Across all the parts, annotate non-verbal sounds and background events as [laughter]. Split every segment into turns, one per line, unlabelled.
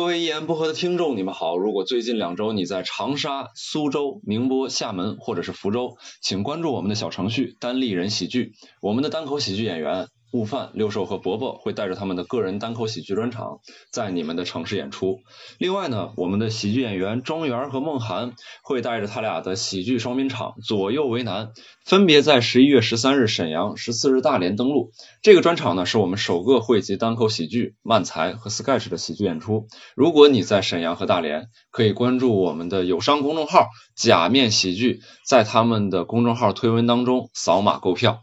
各位一言不合的听众，你们好！如果最近两周你在长沙、苏州、宁波、厦门或者是福州，请关注我们的小程序“单立人喜剧”，我们的单口喜剧演员。悟饭、六兽和伯伯会带着他们的个人单口喜剧专场在你们的城市演出。另外呢，我们的喜剧演员庄园和梦涵会带着他俩的喜剧双拼场左右为难，分别在十一月十三日沈阳、十四日大连登陆。这个专场呢，是我们首个汇集单口喜剧、漫才和 sketch 的喜剧演出。如果你在沈阳和大连，可以关注我们的友商公众号“假面喜剧”，在他们的公众号推文当中扫码购票。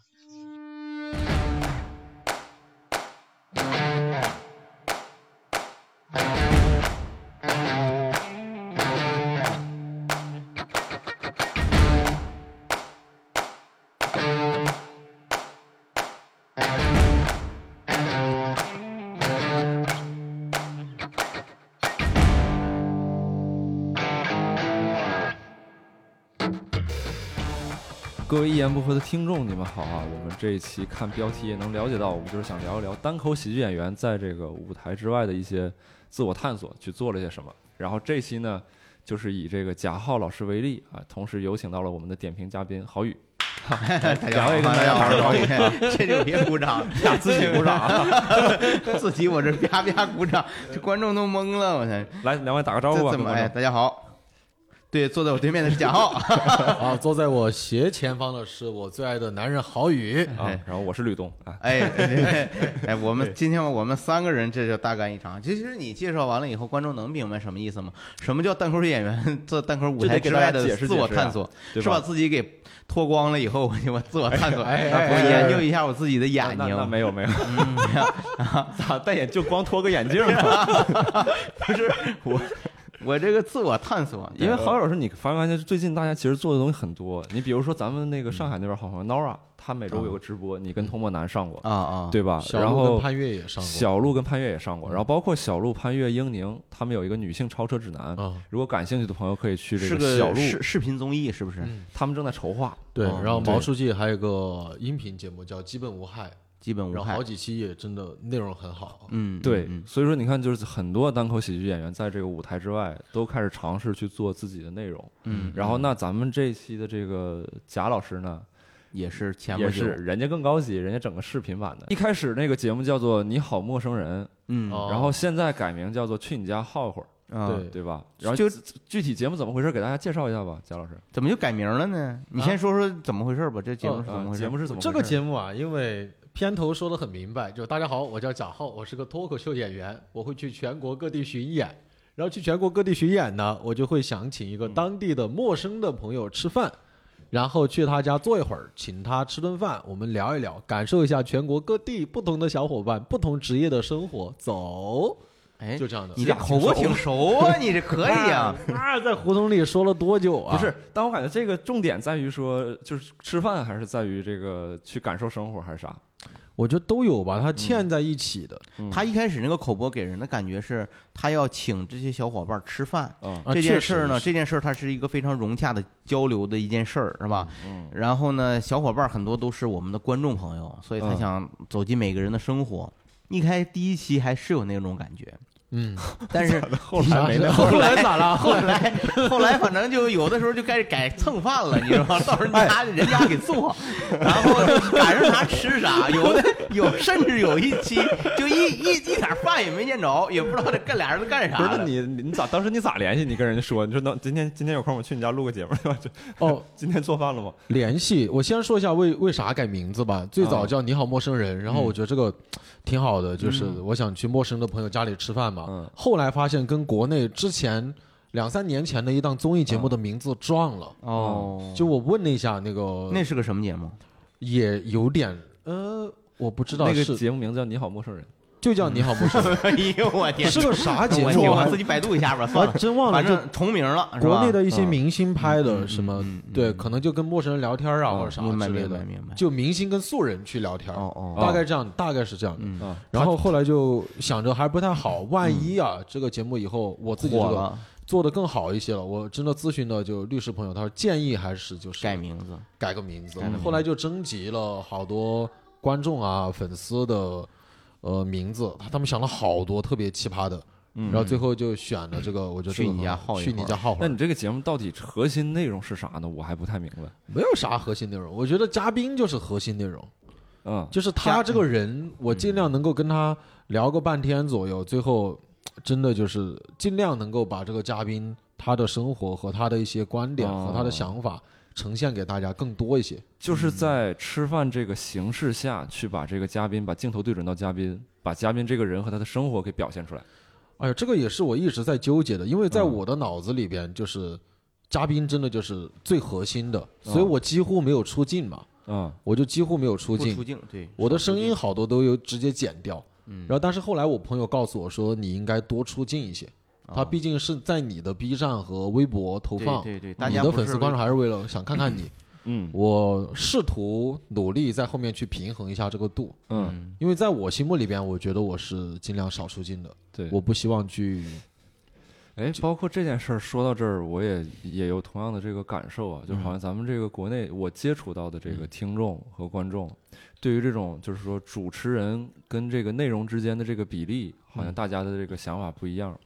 言不合的听众，你们好啊！我们这一期看标题也能了解到，我们就是想聊一聊单口喜剧演员在这个舞台之外的一些自我探索，去做了些什么。然后这期呢，就是以这个贾浩老师为例啊，同时有请到了我们的点评嘉宾郝宇。
大家好大家好，郝宇这就别鼓掌，
自己鼓掌，
自己我这啪啪鼓掌，这观众都懵了，我天！
来，两位打个招呼吧。
怎么？哎，大家好。对，坐在我对面的是贾浩，[laughs]
啊，坐在我斜前方的是我最爱的男人郝宇，
啊，然后我是吕东啊，[laughs]
哎，哎，我们今天我们三个人这就大干一场。其实你介绍完了以后，观众能明白什么意思吗？什么叫单口演员做单口舞台之外的自我探索？是把自己给脱光了以后，我自我探索，我研究一下我自己的眼睛。
没有没有，[laughs] 咋戴眼就光脱个眼镜吗？
不是我。我这个自我探索，
因为好友是，你发没发现最近大家其实做的东西很多？你比如说咱们那个上海那边好朋友 Nora，他每周有个直播，你跟童漠南上过
啊啊，
对吧？
然后潘越也上过，
小鹿跟潘越也上过，然后包括小鹿、潘越、英宁，他们有一个女性超车指南，如果感兴趣的朋友可以去这
个
小鹿
视视频综艺，是不是？
他们正在筹划。
对，然后毛书记还有个音频节目叫《基本无害》。
基本无害，
好几期也真的内容很好。
嗯，
对，所以说你看，就是很多单口喜剧演员在这个舞台之外都开始尝试去做自己的内容。
嗯，
然后那咱们这一期的这个贾老师呢，
也是前
也是人家更高级，人家整个视频版的。一开始那个节目叫做《你好陌生人》，
嗯，
然后现在改名叫做《去你家耗会儿》，
对
对吧？然后就具体节目怎么回事，给大家介绍一下吧，贾老师。
怎么就改名了呢？你先说说怎么回事吧。这节目是怎么回事？
节目是怎么？
这个节目啊，因为。片头说的很明白，就大家好，我叫贾浩，我是个脱口秀演员，我会去全国各地巡演，然后去全国各地巡演呢，我就会想请一个当地的陌生的朋友吃饭，然后去他家坐一会儿，请他吃顿饭，我们聊一聊，感受一下全国各地不同的小伙伴、不同职业的生活。走，
哎，
就这样的，
你这口播挺熟啊，你这可以啊。[laughs]
那在胡同里说了多久啊？
不是，但我感觉这个重点在于说，就是吃饭，还是在于这个去感受生活，还是啥？
我觉得都有吧，它嵌在一起的。
他一开始那个口播给人的感觉是，他要请这些小伙伴吃饭。这件事儿呢，这件事儿它是一个非常融洽的交流的一件事儿，是吧？
嗯。
然后呢，小伙伴很多都是我们的观众朋友，所以他想走进每个人的生活。一开第一期还是有那种感觉。
嗯，[laughs]
但是
后来没
后来咋了？[laughs]
后来后来反正就有的时候就开始改蹭饭了，你知道吗？到时候拿人家给做，[laughs] 然后赶上啥吃啥。有的有甚至有一期就一一一点饭也没见着，也不知道这干俩人都干啥。
不是你你咋当时你咋联系？你跟人家说你说能今天今天有空我去你家录个节目对吧？哦，今天做饭了吗？
联系我先说一下为为啥改名字吧。最早叫你好陌生人，然后我觉得这个挺好的，就是我想去陌生的朋友家里吃饭。嗯，后来发现跟国内之前两三年前的一档综艺节目的名字撞了
哦。
就我问了一下那个，
那是个什么节目？
也有点呃，我不知道
那个节目名字叫《你好陌生人》。
就叫你好陌生人，[laughs]
哎呦我天，
是个啥节目？
我自己百度一下吧，算了，
真忘了，
反正重名了。
国内的一些明星拍的什么，对，可能就跟陌生人聊天啊，或者啥之类的。
明白，
就明星跟素人去聊天，
哦哦，
大概这样，大概是这样的。然后后来就想着还不太好，万一啊，这个节目以后我自己这个做的更好一些了，我真的咨询的就律师朋友，他说建议还是就是
改名字，
改个名字。后来就征集了好多观众啊、粉丝的。呃，名字他他们想了好多特别奇葩的，
嗯
然后最后就选了这个，我觉得这个
去你家
很好去
耗一会儿
你家耗会儿。
那你这个节目到底核心内容是啥呢？我还不太明白。
没有啥核心内容，我觉得嘉宾就是核心内容，
嗯，
就是他这个人，我尽量能够跟他聊个半天左右，最后真的就是尽量能够把这个嘉宾他的生活和他的一些观点和他的想法呈现给大家更多一些。
就是在吃饭这个形式下去把这个嘉宾把镜头对准到嘉宾，把嘉宾这个人和他的生活给表现出来。
哎呀，这个也是我一直在纠结的，因为在
嗯
我的脑子里边，就是嘉宾真的就是最核心的，
嗯
所以我几乎没有出镜嘛，
嗯
我就几乎没有出镜。
不出。镜，对，
我的声音好多都有直接剪掉，
嗯。
然后但是后来我朋友告诉我说，你应该多出镜一些，他毕竟是在你的 B 站和微博投放，
对对对，大
你的粉丝观众还是为了想看看你，
嗯。
我试图努力在后面去平衡一下这个度，
嗯，
因为在我心目里边，我觉得我是尽量少出镜的，
对。
我不希望去，
哎，包括这件事儿说到这儿，我也也有同样的这个感受啊，就好像咱们这个国内我接触到的这个听众和观众，对于这种就是说主持人跟这个内容之间的这个比例，好像大家的这个想法不一样。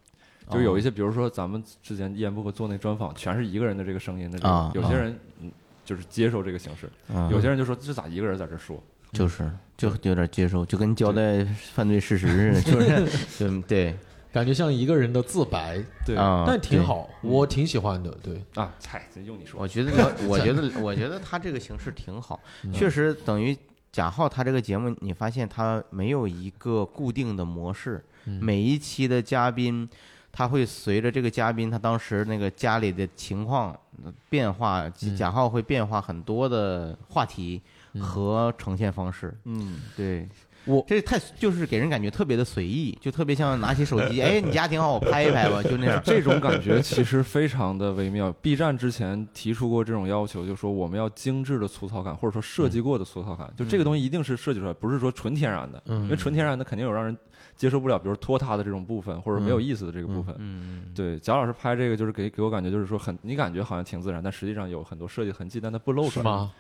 就有一些，比如说咱们之前一言不合做那专访，全是一个人的这个声音的这
啊
个，有些人嗯就是接受这个形式，
嗯
有些人就说这咋一个人在这说？
就是就有点接受，就跟交代犯罪事实似的，就是 [laughs] 对对
感觉像一个人的自白，
对
啊，
但挺。好，我挺喜欢的，对，
啊，猜这用你说
我，觉得，[laughs] 我觉得，我觉得他这个形式挺好，确实等于贾浩他这个节目，你发现他没有一个固定的模式，每一期的嘉宾，他会随着这个嘉宾他当时那个家里的情况呃变化，贾浩会变化很多的话题和呈现方式。
嗯，
对，
我
这太就是给人感觉特别的随意，就特别像拿起手机，[laughs] 哎，你家挺好，我拍一拍吧，[laughs] 就那样。[laughs]
这种感觉其实非常的微妙。B 站之前提出过这种要求，就说我们要精致的粗糙感，或者说设计过的粗糙感，就这个东西一定是设计出来，不是说纯天然的，因为纯天然的肯定有让人接受不了，比如拖沓的这种部分，或者没有意思的这个部分。
嗯，
对，贾老师拍这个就是给给我感觉就是说很，你感觉好像挺自然，但实际上有很多设计痕迹，但它不露出来。
是吗？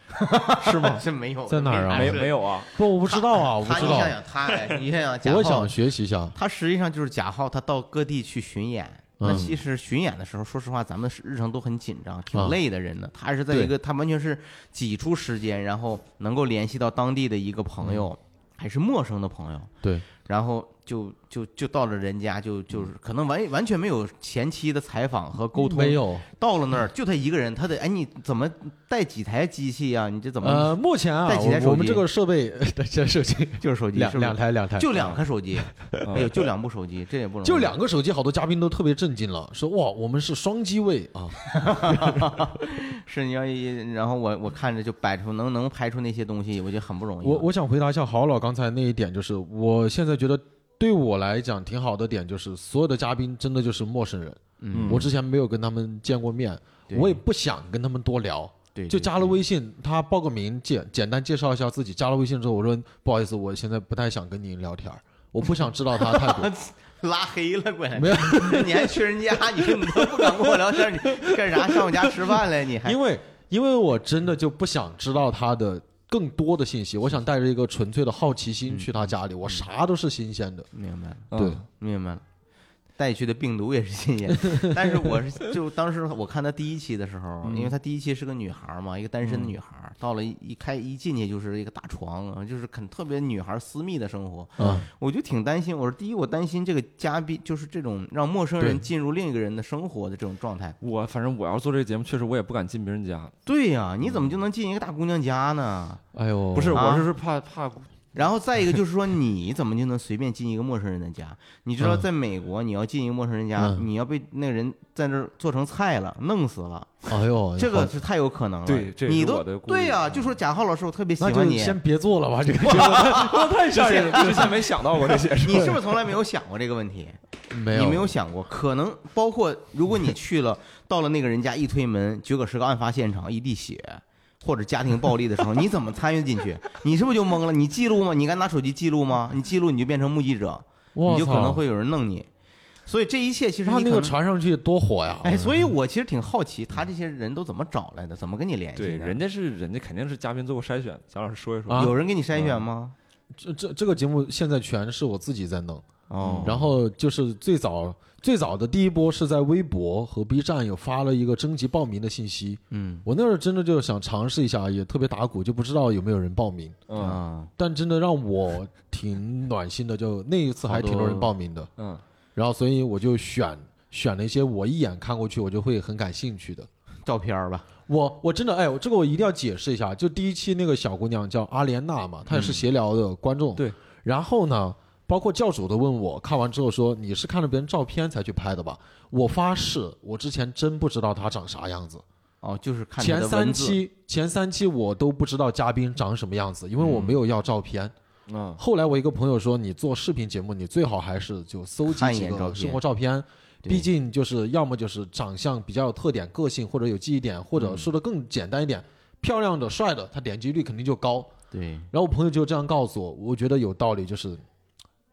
[laughs]
是吗？[laughs] 这没有，
在哪儿啊
没
没
没有啊？
不，我不知道啊，我不知道
他你想，想他，哎你想想贾浩
我想，学习一下，
他实际上就是贾浩，他到各地去巡演。那
嗯
其实巡演的时候，说实话，咱们是日程都很紧张，挺
啊
累的人呢。他是在一个，他完全是挤出时间，然后能够联系到当地的一个朋友，还是陌生的朋友，
嗯对，
然后就就就到了人家，就就是可能完完全没有前期的采访和沟通，
没有，
到了那儿就他一个人，他得哎，你怎么带几台机器呀、你这怎么、
呃，目前啊 [laughs]
带几台手机
我我们这个设备，这手机
就是手机
两两台两台，
就两个手机，[laughs]
嗯
哎呦，就两部手机，这也不容易。
就两个手机，好多嘉宾都特别震惊了，说哇，我们是双机位啊，[laughs]
是你要一，然后我我看着就摆出能能拍出那些东西，我觉得很不容易。
我我想回答一下郝老刚才那一点，就是我现在觉得对我来讲挺好的点，就是所有的嘉宾真的就是陌生人，
嗯，
我之前没有跟他们见过面，我也不想跟他们多聊，
对
就加了
微
微信，他报个名，简简单介绍一下自己。加了微信之后，我说不好意思，我现在不太想跟您聊天，我不想知道他太多。[laughs] [laughs]
拉黑了，关
没有，
你还去人家，[laughs] 你都不敢跟我聊天，你干啥？上我家吃饭来？你还
因为因为我真的就不想知道他的更多的信息，我想带着一个纯粹的好奇心去他家里，我啥都是新鲜的。
明白了，
对。
嗯
明白了。带去的病毒也是新鲜，但是我是就当时我看他第一期的时候，[laughs] 因为他第一期是个女孩嘛，一个单身的女孩，到了一一开一进去就是一个大床啊，就是很特别女孩私密的生活，
嗯，
我就挺担心。我说第一，我担心这个嘉宾就是这种让陌生人进入另一个人的生活的这种状态。
我反正我要做这个节目，确实我也不敢进别人家。
对呀、你怎么就能进一个大姑娘家呢？
哎呦，
不是，
啊
我就是怕怕
然后再一个就是说，你怎么就能随便进一个陌生人的家？[laughs] 你知道，
嗯
在美国，你要进一个陌生人家，
嗯
你要被那个人在那儿做成菜了，弄死了，
哎呦，
这个是太有可能了。
对这也是
你都
我的顾虑
对呀、
嗯
就说贾浩老师，我特别喜
那
欢你，
就先别做了吧，这个太 [laughs] 太吓人了。
之前没想到过这些事。
你是不是从来没有想过这个问题？
没有
你没有想过，可能包括如果你去了，到了那个人家一推门，结果是个案发现场，一地血，或者家庭暴力的时候，[laughs] 你怎么参与进去？你是不是就懵了？你记录吗？你敢拿手机记录吗？你记录你就变成目击者，你就可能会有人弄你。所以这一切其实
他那个传上去多火呀！
哎，所以我其实挺好奇，他这些人都怎么找来的？怎么跟你联系
对，
的？
人家是人家肯定是嘉宾做过筛选。贾老师说一说。
啊
有人给你筛选吗？
这这这个节目现在全是我自己在弄，
哦，
然后就是最早最早的第一波是在微博和 B 站有发了一个征集报名的信息，
嗯。
我那时候真的就是想尝试一下，也特别打鼓，就不知道有没有人报名，
嗯。
啊，
但真的让我挺暖心的，就那一次还挺多人报名的，
嗯。
然后所以我就选选了一些我一眼看过去我就会很感兴趣的。
照片吧，
我我真的哎，我这个我一定要解释一下，就第一期那个小姑娘叫阿莲娜嘛，她也是闲聊的观众。
对。
然后呢，包括教主都问我，看完之后说你是看了别人照片才去拍的吧？我发誓，我之前真不知道他长啥样子。
哦，就是看
前三期前三期我都不知道嘉宾长什么样子，因为我没有要照片。
嗯
后来我一个朋友说，你做视频节目，你最好还是就搜集几个生活照片。毕竟就是要么就是长相比较有特点、个性，或者有记忆点，或
嗯
者说的更简单一点，漂亮的、帅的，他点击率肯定就高。
对，
然后我朋友就这样告诉我，我觉得有道理，就是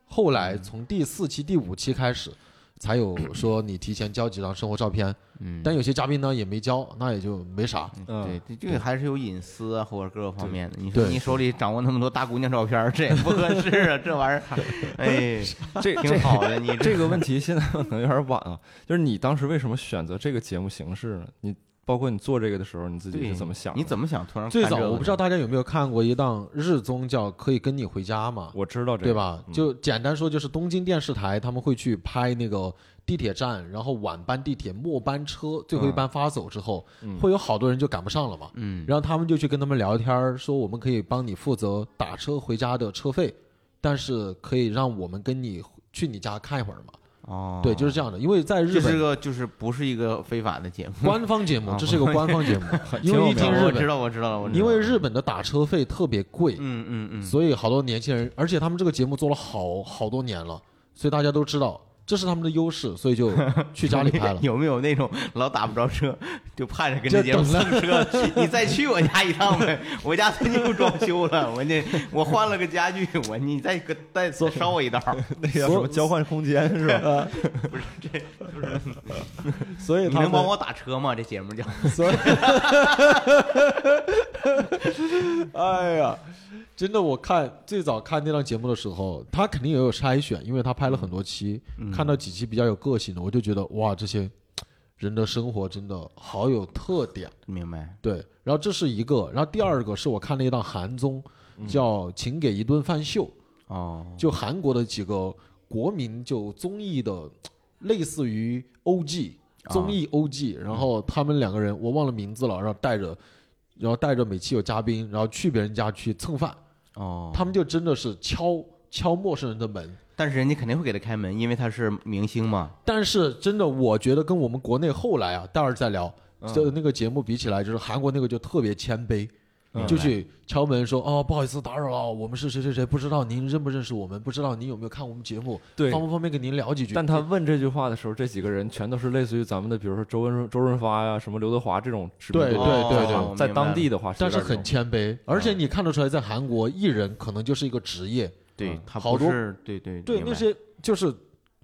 后来从第四期、第五期开始，才有说你提前交几张生活照片，
嗯，
但有些嘉宾呢也没交，那也就没啥。
嗯，
对，这这个还是有隐私啊，或者各个方面的。你说你手里掌握那么多大姑娘照片，[laughs] 这也不合适啊，这玩意儿，[laughs] 哎，[laughs]
这
挺好的。你
这个问题现在可能有点晚啊，就是你当时为什么选择这个节目形式呢？你包括你做这个的时候，你自己是怎么想的？
你怎么想突然
最早我不知道大家有没有看过一档日综叫《可以跟你回家》嘛，
我知道这个，
对吧？
嗯
就简单说，就是东京电视台他们会去拍那个地铁站，然后晚班地铁末班车最后一班发走之后，
嗯
会有好多人就赶不上了嘛。
嗯，
然后他们就去跟他们聊天儿，说我们可以帮你负责打车回家的车费，但是可以让我们跟你去你家看一会儿嘛。
哦，
对，就是这样的。因为在日本
这是
本
个就是不是一个非法的节目，
官方节目
啊，
这是一个官方节目，[laughs] 因为一听日本，
我知道我知道了，我知道。
因为日本的打车费特别贵，
嗯嗯嗯，
所以好多年轻人，而且他们这个节目做了好好多年了，所以大家都知道这是他们的优势，所以就 [laughs] 去家里拍了。[laughs]
有没有那种老打不着车，就盼着跟
就
这节目蹭车？你再去我家一趟呗，[laughs] 我家最近又装修了，我这我换了个家具，我你再给再捎我一道。
那叫什么交换空间是吧？
不是这不是，
所以他们
你能帮我打车吗？这节目叫
所以，哎呀，真的，我看最早看那档节目的时候，他肯定也有筛选，因为他拍了很多期，
嗯
看到几期比较有个性的，我就觉得哇，这些人的生活真的好有特点。
明白？
对，然后这是一个，然后第二个是我看了一档韩综，叫《请给一顿饭秀》，
哦，
就韩国的几个国民就综艺的，类似于 OG 综艺 OG，、然后他们两个人我忘了名字了，然后带着，然后带着每期有嘉宾，然后去别人家去蹭饭，
哦，
他们就真的是敲敲陌生人的门。
但是人家肯定会给他开门，因为他是明星嘛。
但是真的，我觉得跟我们国内后来啊，待会儿再聊，就那个节目比起来，就是韩国那个就特别谦卑，就去敲门说哦，不好意思打扰了，我们是谁谁谁，不知道您认不认识我们，不知道您有没有看我们节目，
对。
方不方便跟您聊几句？
但他问这句话的时候，这几个人全都是类似于咱们的，比如说周润周润发呀、什么刘德华这种知名
对
度
对对对
哦
在当地的话
但是很谦卑，而且你看得出来，在韩国艺人可能就是一个职业，
嗯
对他
好多
不是对对
对那些就是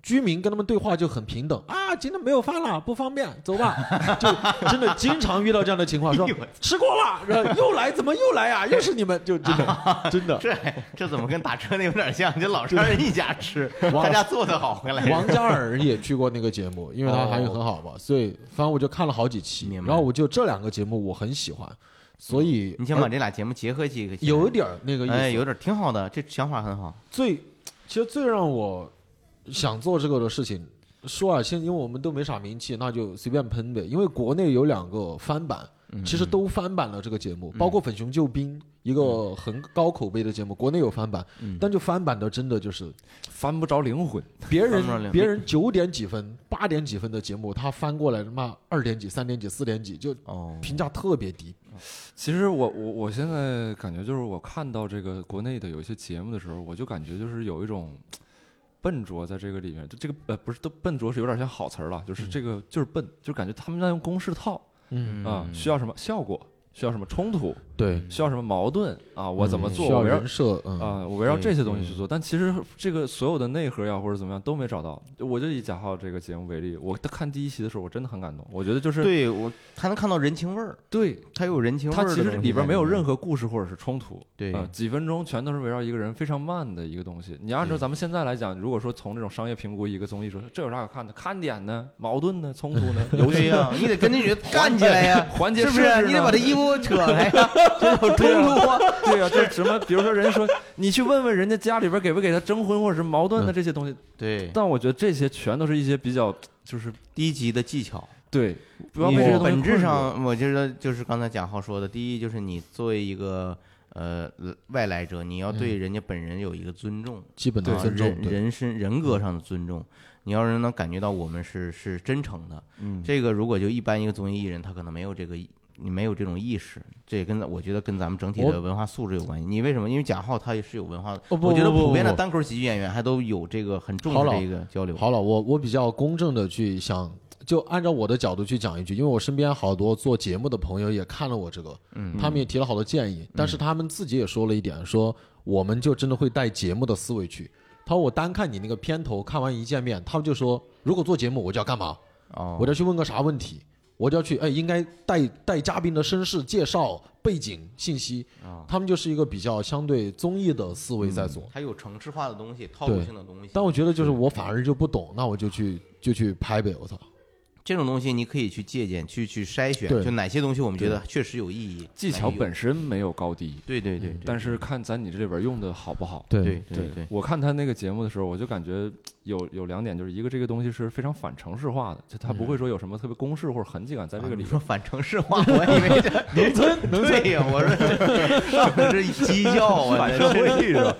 居民跟他们对话就很平等啊，今天没有饭了，不方便，走吧。[laughs] 就真的经常遇到这样的情况，说 [laughs] 吃过了，然后又来，怎么又来呀？又是你们，就真的真的。[laughs]
这这怎么跟打车那有点像？就老上人一家吃，
哇
他家做的好，回来
王嘉尔也去过那个节目，因为他韩语很好嘛，所以反正我就看了好几期，然后我就这两个节目我很喜欢，所以
你想把这俩节目结合起来，
有一点儿那个意思，
哎，有点挺好的，这想法很好。
最，其实最让我想做这个的事情，说啊，现因为我们都没啥名气，那就随便喷呗。因为国内有两个翻版，
嗯
其实都翻版了这个节目，包括《粉熊救兵》一个很高口碑的节目，国内有翻版，
嗯
但就翻版的真的就是
翻不着灵魂。
别人别人九点几分、八点几分的节目，他翻过来他妈二点几、三点几、四点几，就
哦，
评价特别低。
其实我我我现在感觉就是我看到这个国内的有一些节目的时候，我就感觉就是有一种笨拙在这个里面。就这个呃不是都笨拙是有点像好词儿了，就是这个就是笨，就感觉他们在用公式套
嗯。
啊，需要什么效果，需要什么冲突，
对，
需要什么矛盾啊，我怎么做？
我要
围绕
人设
啊，我围绕这些东西去做。但其实这个所有的内核呀，或者怎么样都没找到。我就以贾浩这个节目为例，我看第一期的时候，我真的很感动。我觉得就是
对我还能看到人情味儿，
对
他有人情味儿。
他其实里边没有任何故事或者是冲突，
对，
几分钟全都是围绕一个人非常慢的一个东西。你按照咱们现在来讲，如果说从这种商业评估一个综艺说，这有啥可看的？看点呢？矛盾呢？冲突呢？[laughs] 游戏
啊，你得跟那女的干起来呀，
环节
是不是？你得把他衣服扯开呀，[laughs] 这有冲突啊。
对呀，这什么？比如说，人家说你去问问人家家里边给不给他征婚，或者是矛盾的这些东西。
对。
但我觉得这些全都是一些比较就是
低级的技巧。
对。
你本质上，我觉得就是刚才贾浩说的，第一就是你作为一个呃外来者，你要对人家本人有一个尊重，
基本的尊重，
人人身人格上的尊重。你要是能感觉到我们是是真诚的，嗯，这个如果就一般一个综艺艺人，他可能没有这个。你没有这种意识，这也跟我觉得跟咱们整体的文化素质有关系。你为什么？因为贾浩他也是有文化的。我觉得普遍的单口喜剧演员还都有这个很重的这个交流。
好了，我我比较公正的去想，就按照我的角度去讲一句，因为我身边好多做节目的朋友也看了我这个，嗯，他们也提了好多建议，但是他们自己也说了一点，说我们就真的会带节目的思维去。他说我单看你那个片头，看完一见面，他们就说如果做节目我就要干嘛？哦，我要去问个啥问题？我就要去，哎，应该带带嘉宾的身世介绍、背景信息啊。他们就是一个比较相对综艺的思维在做，
还有城市化的东西、套路性的东西。
但我觉得就是我反而就不懂，那我就去就去拍呗，我操。
这种东西你可以去借鉴，去去筛选，就哪些东西我们觉得确实有意义。
技巧本身没有高低，
对对对，
但是看在你这里边用的好不好。
对
对
对，
我看他那个节目的时候，我就感觉有有两点，就是一个这个东西是非常反城市化的，就他不会说有什么特别公式或者痕迹感在这个里。
说反城市化，我以为 [laughs]
农村，
对呀，我说这鸡叫啊，[laughs]
反社会是吧？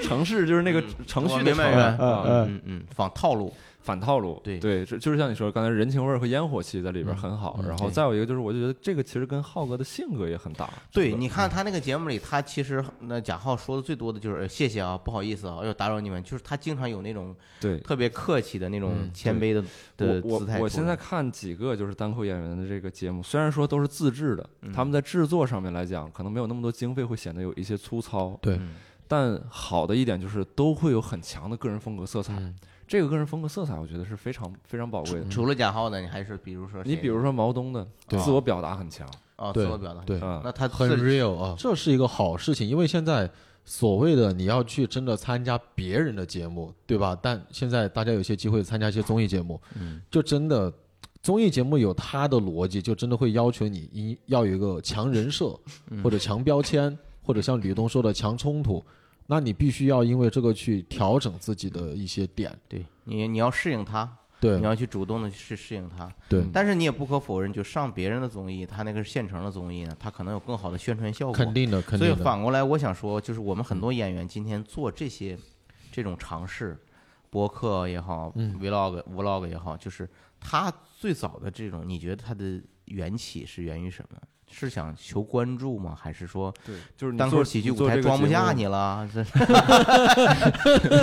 城市就是那个程序的
明白嗯嗯嗯，仿套路。
反套路，
对
对，就就是像你说，刚才人情味儿和烟火气在里边很好。然后再有一个就是，我就觉得这个其实跟浩哥的性格也很搭。
对，你看他那个节目里，他其实那贾浩说的最多的就是谢谢啊，不好意思啊，要打扰你们。就是他经常有那种
对
特别客气的那种谦卑的的姿态。
我我现在看几个就是单口演员的这个节目，虽然说都是自制的，他们在制作上面来讲可能没有那么多经费，会显得有一些粗糙。
对，
但好的一点就是都会有很强的个人风格色彩。这个个人风格色彩，我觉得是非常非常宝贵的。
除了贾浩呢，你还是比如说
你比如说毛东的，自我表达很强
啊，自我表达
对，
那他
很 real 啊，这是一个好事情，因为现在所谓的你要去真的参加别人的节目，对吧？但现在大家有些机会参加一些综艺节目，嗯，就真的综艺节目有它的逻辑，就真的会要求你一要有一个强人设或者强标签，或者像吕东说的强冲突。那你必须要因为这个去调整自己的一些点，
对你你要适应它，
对，
你要去主动的去适应它，
对。
但是你也不可否认，就上别人的综艺，他那个是现成的综艺呢，他可能有更好的宣传效果，
肯定的，肯定
的。所以反过来，我想说，就是我们很多演员今天做这些这种尝试，播客也好，vlog vlog 也好，就是他最早的这种，你觉得他的缘起是源于什么？是想求关注吗？还是说，
对，就是
单口喜剧舞台装不下你了？[laughs]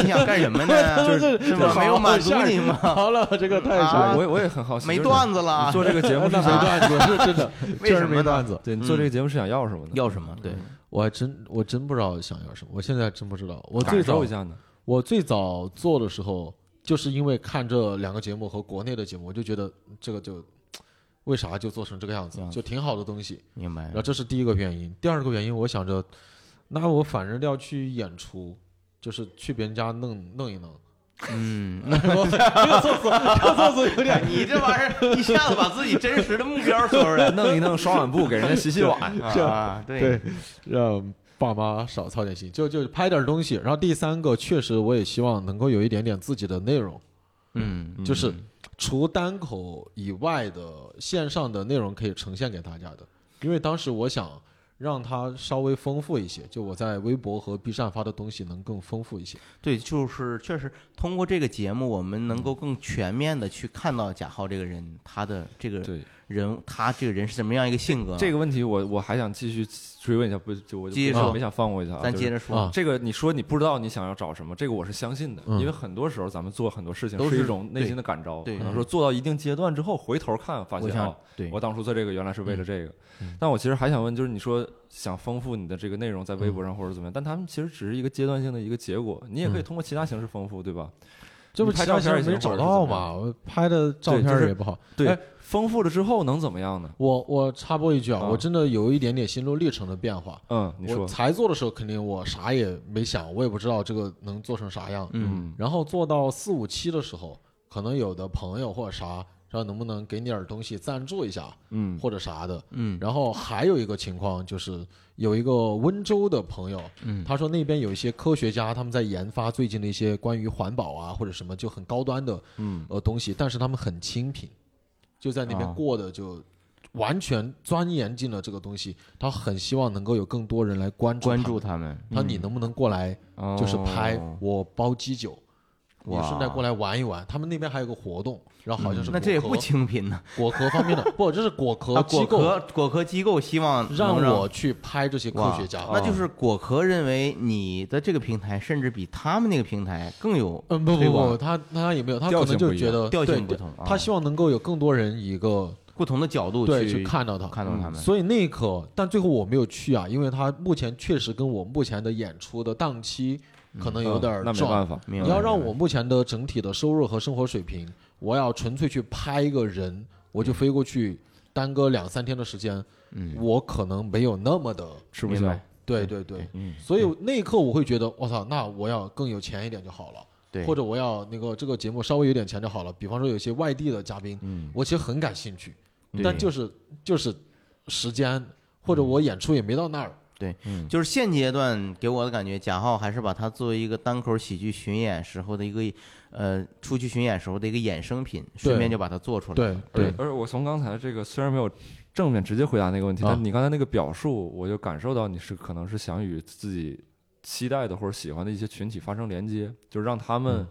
你想干什么呢？[laughs]
就是
没有满足你吗？[laughs]
好了，这个太傻，
我我也很好奇，
没段子了。
做这个节目是没
段子，是真的，
确实
没段子。
对，做这个节目是想要什么呢？
要什么？对
我还真我真不知道想要什么，我现在真不知道。我最早
一下呢，
我最早做的时候，就是因为看这两个节目和国内的节目，我就觉得这个就。为啥就做成这个样子？就挺好的东西，
明白。
然后这是第一个原因，第二个原因，我想着，那我反正要去演出，就是去别人家弄弄一弄。
嗯，
这个做作，这个做作有点，
你这玩意儿一下子把自己真实的目标说出来，[laughs]
弄一弄刷碗布，给人家洗洗碗，[laughs]
啊，
对，让爸妈少操点心，就就拍点东西。然后第三个，确实我也希望能够有一点点自己的内容，
嗯，
就是。除单口以外的线上的内容可以呈现给大家的，因为当时我想让它稍微丰富一些，就我在微博和 B 站发的东西能更丰富一些。
对，就是确实通过这个节目，我们能够更全面的去看到贾浩这个人，他的这个人他这个人是怎么样一个性格？
这个问题我我还想继续追问一下，不就我
接着
没想放过一下，
咱接着说。
这个你说你不知道你想要找什么，这个我是相信的，因为很多时候咱们做很多事情都
是
一种内心的感召，
可
能说做到一定阶段之后回头看发现哦，我当初做这个原来是为了这个。但我其实还想问，就是你说想丰富你的这个内容在微博上或者怎么样，但他们其实只是一个阶段性的一个结果，你也可以通过其他形式丰富，对吧？
这不
拍照片
没找到嘛？我拍的照片也不好。
对，丰富了之后能怎么样呢？
我我插播一句啊，我真的有一点点心路历程的变化。
嗯，你说。
才做的时候肯定我啥也没想，我也不知道这个能做成啥样。
嗯。
然后做到四五期的时候，可能有的朋友或者啥。说能不能给你点东西赞助一下，
嗯，
或者啥的，
嗯。
然后还有一个情况就是，有一个温州的朋友，
嗯，
他说那边有一些科学家，他们在研发最近的一些关于环保啊或者什么就很高端的，
嗯，
呃东西，但是他们很清贫，就在那边过的就完全钻研进了这个东西，他很希望能够有更多人来关注
关注他们。
他说你能不能过来，就是拍我包鸡酒。你顺带过来玩一玩，他们那边还有个活动，然后好像是
那这也不清贫呢。
果壳方面的不，这是果 [laughs] 壳机构，
果壳机构希望
让我去拍这些科学家。
那就是果壳认为你的这个平台甚至比他们那个平台更有。
嗯，不不不，他他也没有，他可能就觉得
调性不同，
他希望能够有更多人以一个
不同的角度
去
去
看到他，
看到他们。
所以那一刻，但最后我没有去啊，因为他目前确实跟我目前的演出的档期。可能有点
那没办法。
你
要让我目前的整体的收入和生活水平，我要纯粹去拍一个人，我就飞过去，耽搁两三天的时间，
嗯，
我可能没有那么的
吃不消。
对对对，
嗯。
所以那一刻我会觉得，我操，那我要更有钱一点就好了。
对。
或者我要那个这个节目稍微有点钱就好了。比方说有些外地的嘉宾，
嗯，
我其实很感兴趣，但就是就是时间或者我演出也没到那儿。
对，就是现阶段给我的感觉，贾浩还是把它作为一个单口喜剧巡演时候的一个，呃，出去巡演时候的一个衍生品，顺便就把它做出来。
对对。
而我从刚才这个虽然没有正面直接回答那个问题，但你刚才那个表述，我就感受到你是可能是想与自己期待的或者喜欢的一些群体发生连接，就是让他们。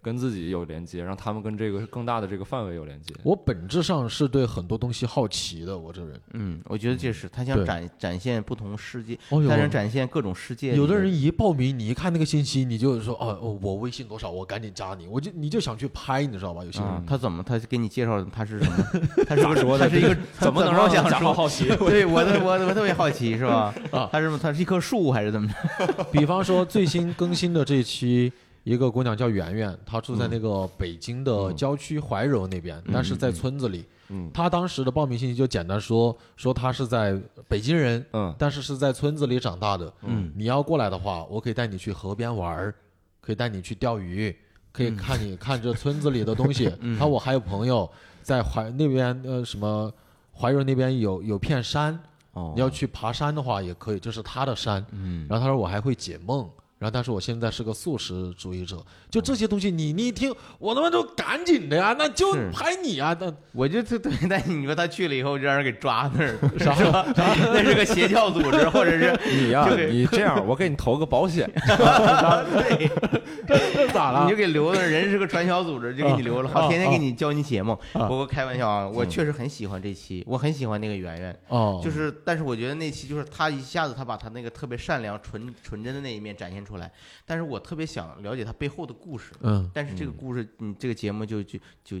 跟自己有连接，让他们跟这个更大的这个范围有连接。
我本质上是对很多东西好奇的，我这人。
嗯，我觉得这是他想展展现不同世界，
他
想展现各种世界。
有的人一报名，你一看那个信息，你就说哦，我微信多少，我赶紧加你，我就你就想去拍，你知道吧？有些人
他怎么他给你介绍他是什么？[laughs] 他是
说
他是一个
怎么能让
想
说好奇？[laughs]
对我我我特别好奇，是吧？[laughs] 啊，他是他是一棵树还是怎么着？
比方说最新更新的这期。一个姑娘叫圆圆，她住在那个北京的郊区怀柔那边，但是在村子里。
嗯，
她当时的报名信息就简单说，说她是在北京人，
嗯，
但是是在村子里长大的。
嗯，
你要过来的话，我可以带你去河边玩儿，可以带你去钓鱼，可以看你看这村子里的东西。他说我还有朋友在怀那边，呃，什么怀柔那边有有片山，
哦，
你要去爬山的话也可以，这是他的山。
嗯，
然后他说我还会解梦。然后，但是我现在是个素食主义者，就这些东西，你你一听，我他妈就赶紧的呀，那就拍你啊！那
我就对对，但你说他去了以后，就让人给抓那儿，[laughs]
啥？
那是个邪教组织，[laughs] 或者是
你呀？你这样，我给你投个保险。[laughs]
对，
这咋了？
你就给留了，人是个传销组织，就给你留了，好，天天给你教你解梦。不过开玩笑啊，我确实很喜欢这期，我很喜欢那个圆圆。
哦，
就是，但是我觉得那期就是他一下子他把他那个特别善良、纯纯真的那一面展现。出来，但是我特别想了解他背后的故事。
嗯，
但是这个故事，你这个节目就就就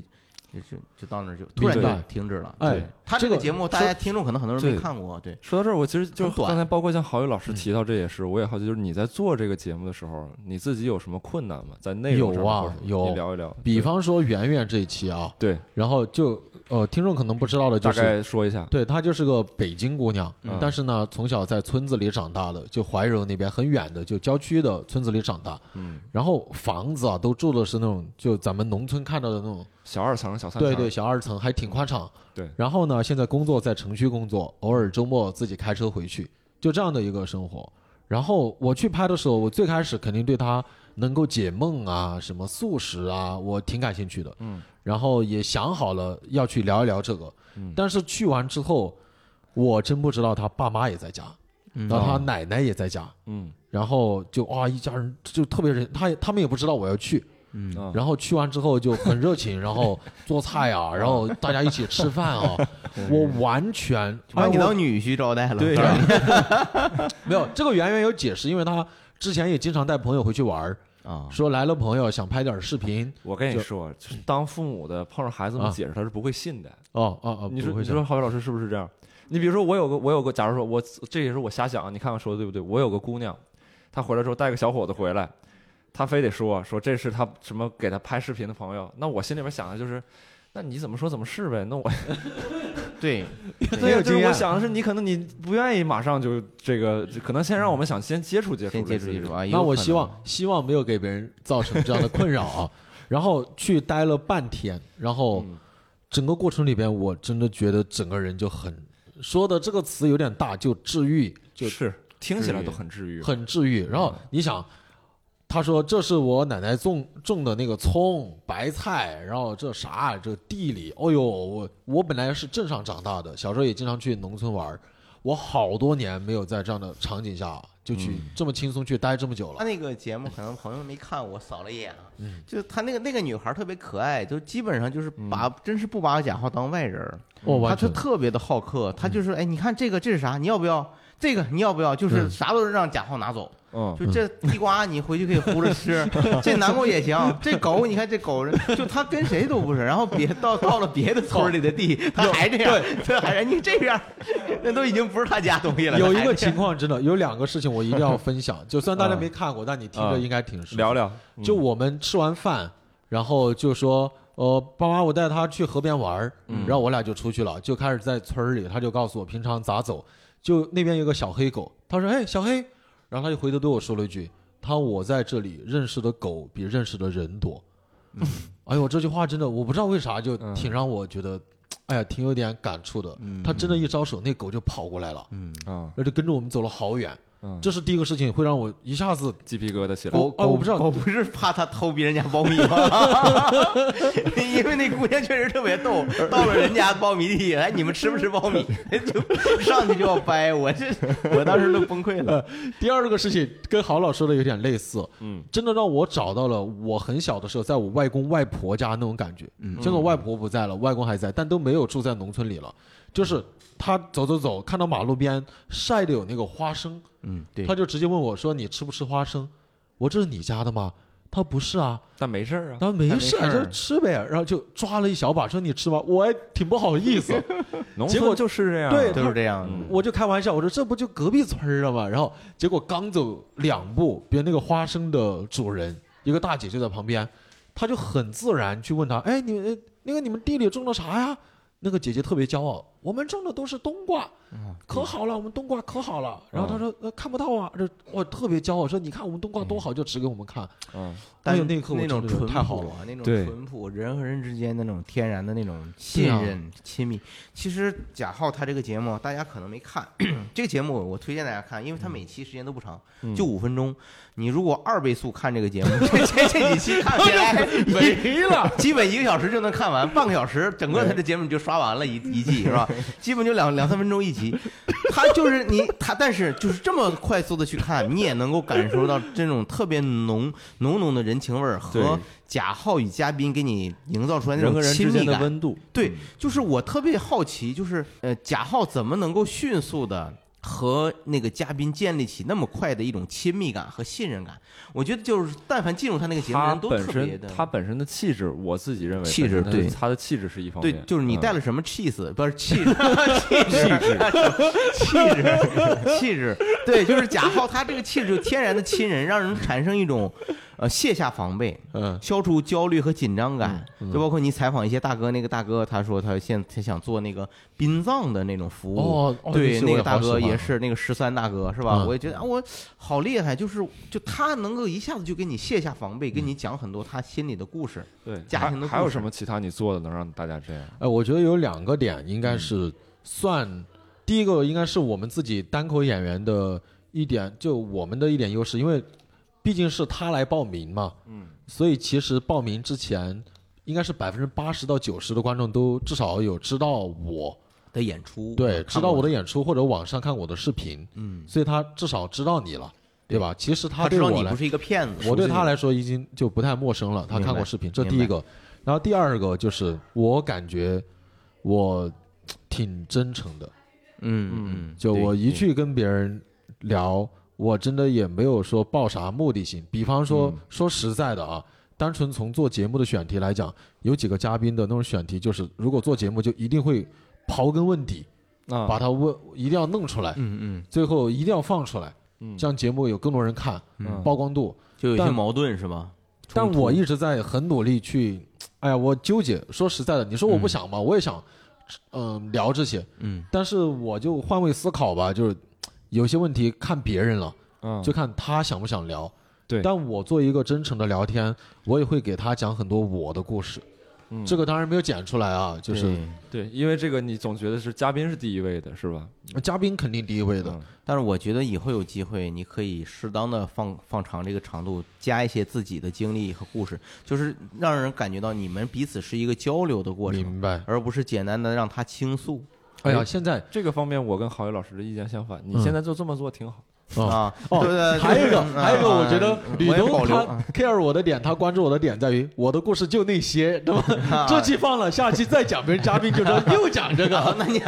就就到那儿就突然就停止了。
哎，
他这个节目，大家听众可能很多人没看过。对，
说到这儿，我其实就刚才包括像郝宇老师提到，这也是我也好奇，就是你在做这个节目的时候，你自己有什么困难吗？在内容
上有啊，有
聊一聊。
比方说圆圆这一期啊，
对，
然后就。呃，听众可能不知道的就是，
大概说一下，
对她就是个北京姑娘，但是呢，从小在村子里长大的，就怀柔那边很远的，就郊区的村子里长大。
嗯，
然后房子啊，都住的是那种，就咱们农村看到的那种
小二层、小三层。
对对，小二层还挺宽敞。
对。
然后呢，现在工作在城区工作，偶尔周末自己开车回去，就这样的一个生活。然后我去拍的时候，我最开始肯定对她能够解梦啊，什么素食啊，我挺感兴趣的。
嗯。
然后也想好了要去聊一聊这个，嗯。但是去完之后，我真不知道他爸妈也在家，然后他奶奶也在家，
嗯，
然后就哇一家人就特别人，他他们也不知道我要去，
嗯，
然后去完之后就很热情，然后做菜啊，然后大家一起吃饭啊，[laughs] 我完全
把你当女婿招待了，
对，[laughs] 没有这个圆圆有解释，因为他之前也经常带朋友回去玩啊，说来了朋友想拍点视频。
我跟你说，当父母的碰上孩子们解释他是不会信的。
哦哦哦，
你说你说郝宇老师是不是这样？你比如说我有个我有个，假如说我这也是我瞎想，你看看说的对不对？我有个姑娘，她回来之后带个小伙子回来，她非得说说这是她什么给她拍视频的朋友，那我心里边想的就是，那你怎么说怎么是呗？那我
对，[laughs]
很有经验。
我想的是你可能你不愿意马上就这个，可能先让我们想先接触接触，
先接触接触啊。
那我希望希望没有给别人造成这样的困扰啊。[laughs] 然后去待了半天，然后整个过程里边，我真的觉得整个人就很。说的这个词有点大，就治愈，
就是听起来都很治愈，
很治愈。然后你想，他说这是我奶奶种种的那个葱白菜，然后这啥这地里，哦呦，我我本来是镇上长大的，小时候也经常去农村玩，我好多年没有在这样的场景下就去这么轻松去待这么久了。
他那个节目可能朋友没看，我扫了一眼啊，就他那个那个女孩特别可爱，就基本上就是把真是不把贾浩当外人。他就特别的好客，他就是哎，你看这个这是啥？你要不要这个？你要不要？就是啥都是让贾浩拿走。嗯，就这地瓜你回去可以糊着吃，[laughs] 这南瓜也行。这狗你看这狗，就它跟谁都不是。然后别到到了别的村里的地，它还这样，这还人家这样，[laughs] 那都已经不是他家东西了。
有一个情况真的有两个事情我一定要分享，[laughs] 就算大家没看过，但你听着应该挺熟。
聊聊，
就我们吃完饭，然后就说。呃，爸妈，我带他去河边玩儿，然后我俩就出去了，就开始在村里，他就告诉我平常咋走，就那边有个小黑狗，他说，哎，小黑，然后他就回头对我说了一句，他我在这里认识的狗比认识的人多，[laughs] 哎呦，这句话真的我不知道为啥就挺让我觉得，哎呀，挺有点感触的，他真的一招手，那狗就跑过来了，嗯。啊，那就跟着我们走了好远。这是第一个事情，会让我一下子
鸡皮疙瘩起来。
我，
我不知道，
我不是怕他偷别人家苞米吗？[laughs] 因为那姑娘确实特别逗，到了人家苞米地，哎，你们吃不吃苞米？就上去就要掰，我这我当时都崩溃了。
第二个事情跟郝老说的有点类似，嗯，真的让我找到了我很小的时候在我外公外婆家那种感觉。嗯，这个外婆不在了，外公还在，但都没有住在农村里了，就是。他走走走，看到马路边晒的有那个花生，
嗯，对，
他就直接问我说：“你吃不吃花生？”我这是你家的吗？他不是啊，
但没事儿啊，
他没事儿，就吃呗。然后就抓了一小把，说：“你吃吧？”我还挺不好意思。[laughs]
结果就是这样，
对，
就是这样。
我就开玩笑，我说：“这不就隔壁村儿的吗？”然后结果刚走两步，别那个花生的主人一个大姐就在旁边，他就很自然去问他：“哎，你那个你们地里种的啥呀？”那个姐姐特别骄傲，我们种的都是冬瓜，可好了，我们冬瓜可好了。然后她说呃看不到啊，这我特别骄傲，说你看我们冬瓜多好，就指给我们看。嗯，但有那一刻
那种淳朴
啊，
那种淳朴，人和人之间的那种天然的那种信任亲密。其实贾浩他这个节目大家可能没看，[clears throat] 这个节目我推荐大家看，因为他每期时间都不长，就五分钟。你如果二倍速看这个节目，这这几期看起来 [laughs]
没了，[laughs]
基本一个小时就能看完，半个小时整个他的节目就刷完了一一季是吧？[laughs] 基本就两两三分钟一集，他就是你他，但是就是这么快速的去看，你也能够感受到这种特别浓浓浓的人情味儿和贾浩与嘉宾给你营造出来那种亲密
感温度。
对，就是我特别好奇，就是呃贾浩怎么能够迅速的。和那个嘉宾建立起那么快的一种亲密感和信任感，我觉得就是但凡进入他那个节目，人都特别的。
他本身的气质，我自己认为
气质对
他的气质是一方面。
对，就是你带了什么气势，不是气质，[laughs] [laughs] 气质，气质，气质。对，就是贾浩，他这个气质就天然的亲人，让人产生一种。呃，卸下防备，嗯，消除焦虑和紧张感，就包括你采访一些大哥，那个大哥他说他现他想做那个殡葬的那种服务，
哦，
对，那个大哥也是那个十三大哥是吧？我也觉得啊，我好厉害，就是就他能够一下子就给你卸下防备，跟你讲很多他心里的故事，
对，
家庭的。
还有什么其他你做的能让大家这样？
哎，我觉得有两个点应该是算，第一个应该是我们自己单口演员的一点，就我们的一点优势，因为。毕竟是他来报名嘛，嗯，所以其实报名之前，应该是百分之八十到九十的观众都至少有知道我
的演出，
对，知道我的演出或者网上看我的视频，嗯，所以他至少知道你了，对。吧？其实
他
对我来
不是一个骗子，
我对他来说已经就不太陌生了。他看过视频，这第一个。然后第二个就是我感觉我挺真诚的，
嗯嗯，
就我一去跟别人聊，我真的也没有说抱啥目的性。比方说说实在的啊，单纯从做节目的选题来讲，有几个嘉宾的那种选题，就是如果做节目就一定会刨根问底。
啊，
把它问一定要弄出来，
嗯嗯，
最后一定要放出来，嗯，这样节目有更多人看，嗯，曝光度
就有些矛盾是吗？
但我一直在很努力去，哎呀，我纠结。说实在的，你说我不想吗？我也想，嗯，聊这些，
嗯，
但是我就换位思考吧，就是有些问题看别人了，嗯，就看他想不想聊，
对。
但我做一个真诚的聊天，我也会给他讲很多我的故事。嗯这个当然没有剪出来啊，就是
对，因为这个你总觉得是嘉宾是第一位的，是吧？
嘉宾肯定第一位的，
但是我觉得以后有机会，你可以适当的放放长这个长度，加一些自己的经历和故事，就是让人感觉到你们彼此是一个交流的过程，
明白，
而不是简单的让他倾诉。
哎呀，现在
这个方面我跟郝宇老师的意见相反，你现在就这么做挺好。
啊
哦，
对对，
还有一个，还有一个，我觉得吕东他 care 我的点，他关注我的点在于我的故事就那些，对吧？[laughs] 这期放了，下期再讲，别人嘉宾就说又讲这个，[laughs]
那你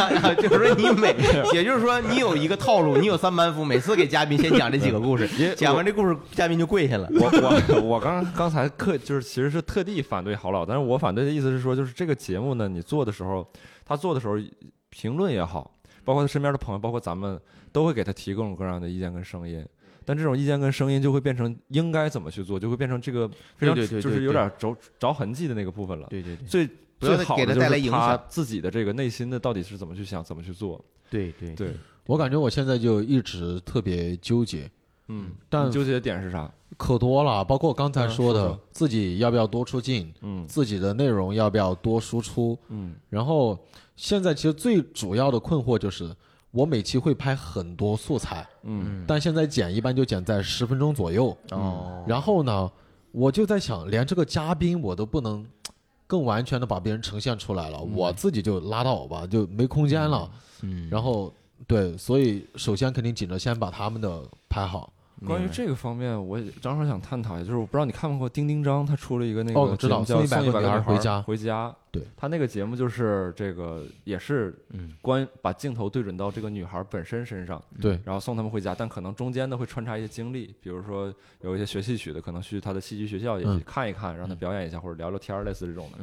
就是说你每，[laughs] 也就是说你有一个套路，你有三板斧，每次给嘉宾先讲这几个故事，讲完这故事，嘉宾就跪下了。
我我我刚刚才特就是其实是特地反对郝老，但是我反对的意思是说，就是这个节目呢，你做的时候，他做的时候评论也好，包括他身边的朋友，包括咱们。都会给他提各种各样的意见跟声音，但这种意见跟声音就会变成应该怎么去做，就会变成这个非常就是有点着着痕迹的那个部分了。
对对对，
最最好的
就是
他自己的这个内心的到底是怎么去想，怎么去做。
对对
对，
我感觉我现在就一直特别纠结。
嗯，
但
纠结的点是啥？
可多了，包括我刚才说的，自己要不要多出镜？
嗯，
自己的内容要不要多输出？
嗯，
然后现在其实最主要的困惑就是。我每期会拍很多素材，
嗯，
但现在剪一般就剪在十分钟左右，
哦，
然后呢，我就在想，连这个嘉宾我都不能更完全的把别人呈现出来了，我自己就拉倒吧，就没空间了，
嗯，
然后对，所以首先肯定紧着先把他们的拍好。
关于这个方面，我也正好想探讨一下，就是我不知道你看没看过丁丁张，他出了一个那个叫《送
一百
个
回家》，
回家。
对
他那个节目就是这个，也是关把镜头对准到这个女孩本身身上，
对，
然后送他们回家，但可能中间呢会穿插一些经历，比如说有一些学戏曲的，可能去他的戏剧学校也去看一看，让他表演一下或者聊聊天类似这种的。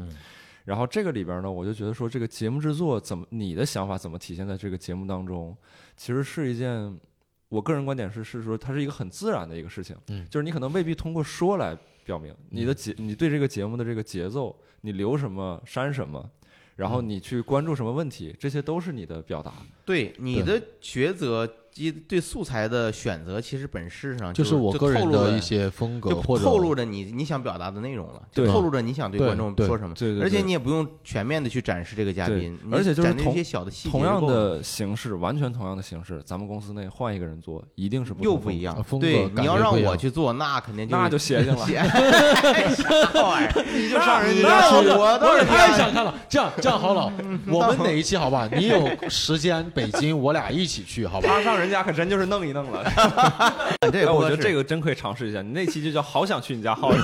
然后这个里边呢，我就觉得说这个节目制作怎么，你的想法怎么体现在这个节目当中，其实是一件。我个人观点是，是说它是一个很自然的一个事情，
嗯，
就是你可能未必通过说来表明你的节，你对这个节目的这个节奏，你留什么删什么，然后你去关注什么问题，这些都是你的表达，
对你的抉择。对素材的选择，其实本质上
就是我个人的一些风格，或者
透露着你你想表达的内容了，就透露着你想对观众说什么。
对对。
而且你也不用全面的去展示这个嘉宾，
而且就是
一些小的细
节。同样的形式，完全同样的形式，咱们公司内换一个人做，一定是
又不一样。
风
格你要让我去做，那肯定
那就邪性了。[laughs]
啥玩意儿？[laughs] 你就上人家
去，我也太想看了。这样这样好了，[laughs] 我们哪一期好吧？你有时间，北京，我俩一起去，好吧？
他上人家可真就是弄。一弄了，[laughs]
这个
我觉得这个真可以尝试一下。你那期就叫“好想去你家浩宇”，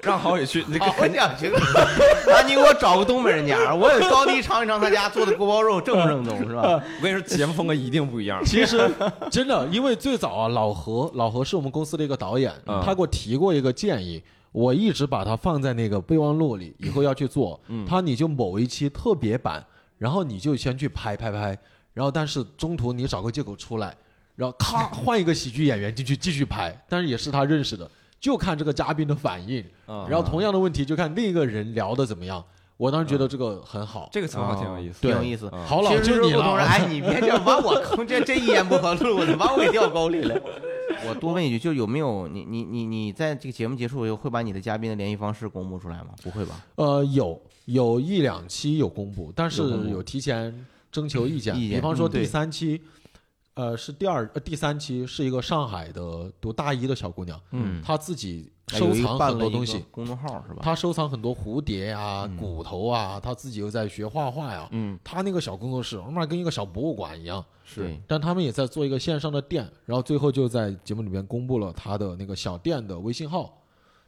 让浩宇去，你
好想去。[laughs] 那你给我找个东北人家，我也高低尝一尝他家做的锅包肉，正不正宗是吧？[laughs]
我跟你说，节目风格一定不一样。
其实真的，因为最早啊，老何，老何是我们公司的一个导演，他给我提过一个建议，我一直把它放在那个备忘录里，以后要去做。他你就某一期特别版，然后你就先去拍拍拍。然后，但是中途你找个借口出来，然后咔换一个喜剧演员进去继续拍，但是也是他认识的，就看这个嘉宾的反应。然后同样的问题就看另一个人聊的怎么样。我当时觉得这个很好，
这个策划挺有意思，
挺有意思。
好老就
你了，哎，你别这把我坑，这这一言不合录的，把我给掉沟里了。[laughs] 我多问一句，就有没有你你你你在这个节目结束以后会把你的嘉宾的联系方式公布出来吗？不会吧？
呃，有有一两期有公布，但是有提前。征求意见，比方说第三期，呃，是第二呃第三期是一个上海的读大一的小姑娘，
嗯，
她自己收藏很多东西，
公众号是吧？
她收藏很多蝴蝶呀、骨头啊，她自己又在学画画呀。
嗯，
她那个小工作室，他妈跟一个小博物馆一样。
是，
但他们也在做一个线上的店，然后最后就在节目里面公布了他的那个小店的微信号。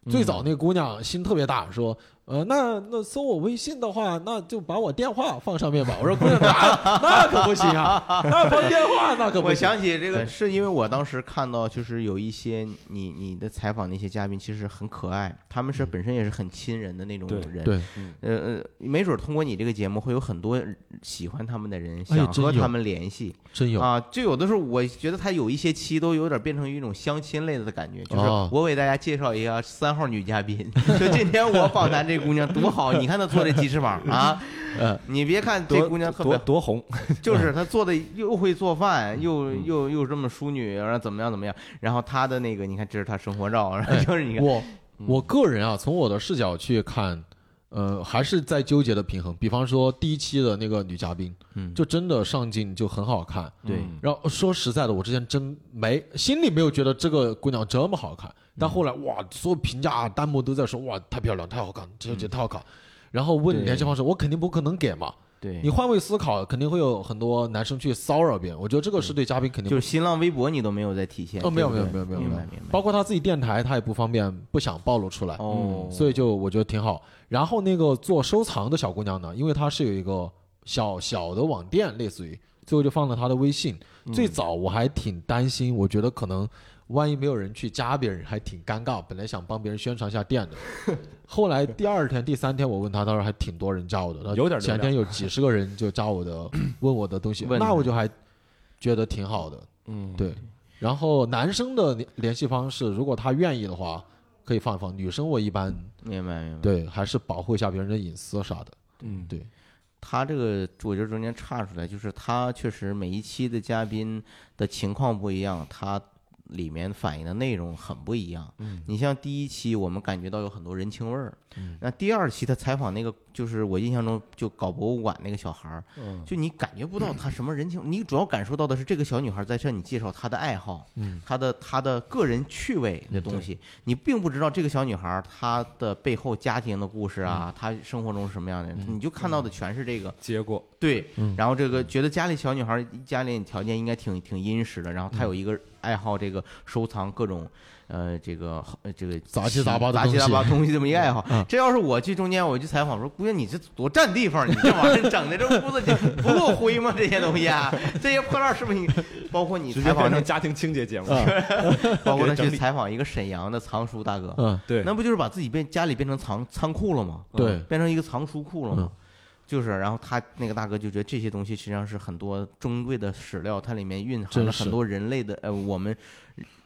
最早那个姑娘心特别大，说。呃，那那搜我微信的话，那就把我电话放上面吧。我说姑娘，那那可不行啊，那放电话那可不行。[laughs]
我想起这个，是因为我当时看到，就是有一些你你的采访那些嘉宾，其实很可爱，他们是本身也是很亲人的那种人。
对，
呃呃，没准通过你这个节目，会有很多喜欢他们的人想和他们联系。
真有
啊，就有的时候我觉得他有一些期都有点变成一种相亲类的感觉，就是我给大家介绍一下三号女嘉宾，就今天我访谈这。姑娘多好，[laughs] 你看她做这鸡翅膀啊，嗯，你别看这姑娘特别
多红，[laughs]
就是她做的又会做饭，又又又这么淑女，然后怎么样怎么样，然后她的那个，你看这是她生活照，然后 [laughs] 就是你看。
我我个人啊，从我的视角去看，呃，还是在纠结的平衡。比方说第一期的那个女嘉宾，嗯，就真的上镜就很好看，
对。
然后说实在的，我之前真没心里没有觉得这个姑娘这么好看。但后来哇，所有评价弹幕都在说哇，太漂亮，太好看，这姐太好看。然后问联系方式，我肯定不可能给嘛。
对
你换位思考，肯定会有很多男生去骚扰别人。我觉得这个是对嘉宾肯定
就是新浪微博你都没有在体现
哦，没有没有没有没有，
明白明白。
包括他自己电台，他也不方便，不想暴露出来哦，所以就我觉得挺好。然后那个做收藏的小姑娘呢，因为她是有一个小小的网店，类似于，最后就放了她的微信。最早我还挺担心，我觉得可能。万一没有人去加别人，还挺尴尬。本来想帮别人宣传一下店的，[laughs] 后来第二天、第三天我问他，他说还挺多人加我的。
有点
前天有几十个人就加我的，问我的东西，那我就还觉得挺好的。
嗯，
对。然后男生的联系方式，如果他愿意的话，可以放一放。女生我一般
明白明白。
对，还是保护一下别人的隐私啥的。
嗯，
对。
他这个我觉得中间岔出来，就是他确实每一期的嘉宾的情况不一样，他。里面反映的内容很不一样。嗯，你像第一期，我们感觉到有很多人情味儿。嗯，那第二期他采访那个，就是我印象中就搞博物馆那个小孩儿，嗯，就你感觉不到他什么人情，[clears throat] 你主要感受到的是这个小女孩在向你介绍她的爱好，嗯，她的她的个人趣味的东西，你并不知道这个小女孩她的背后家庭的故事啊，她生活中是什么样的，你就看到的全是这个
结果。
对，然后这个觉得家里小女孩家里条件应该挺挺殷实的，然后她有一个爱好，这个收藏各种。呃，这个这个
杂七杂八
杂七杂八东西这么一个爱好，这要是我去中间，我去采访说，姑娘，你这多占地方，你这玩意儿整的这屋子不够灰吗？这些东西啊，[laughs] 这些破烂是不是你？包括你采访
成家庭清洁节目，[laughs]
包括他去采访一个沈阳的藏书大哥，
嗯，
对，
那不就是把自己变家里变成藏仓库了吗？
对，
变成一个藏书库了吗？就是，然后他那个大哥就觉得这些东西实际上是很多珍贵的史料，它里面蕴含了很多人类的呃我们。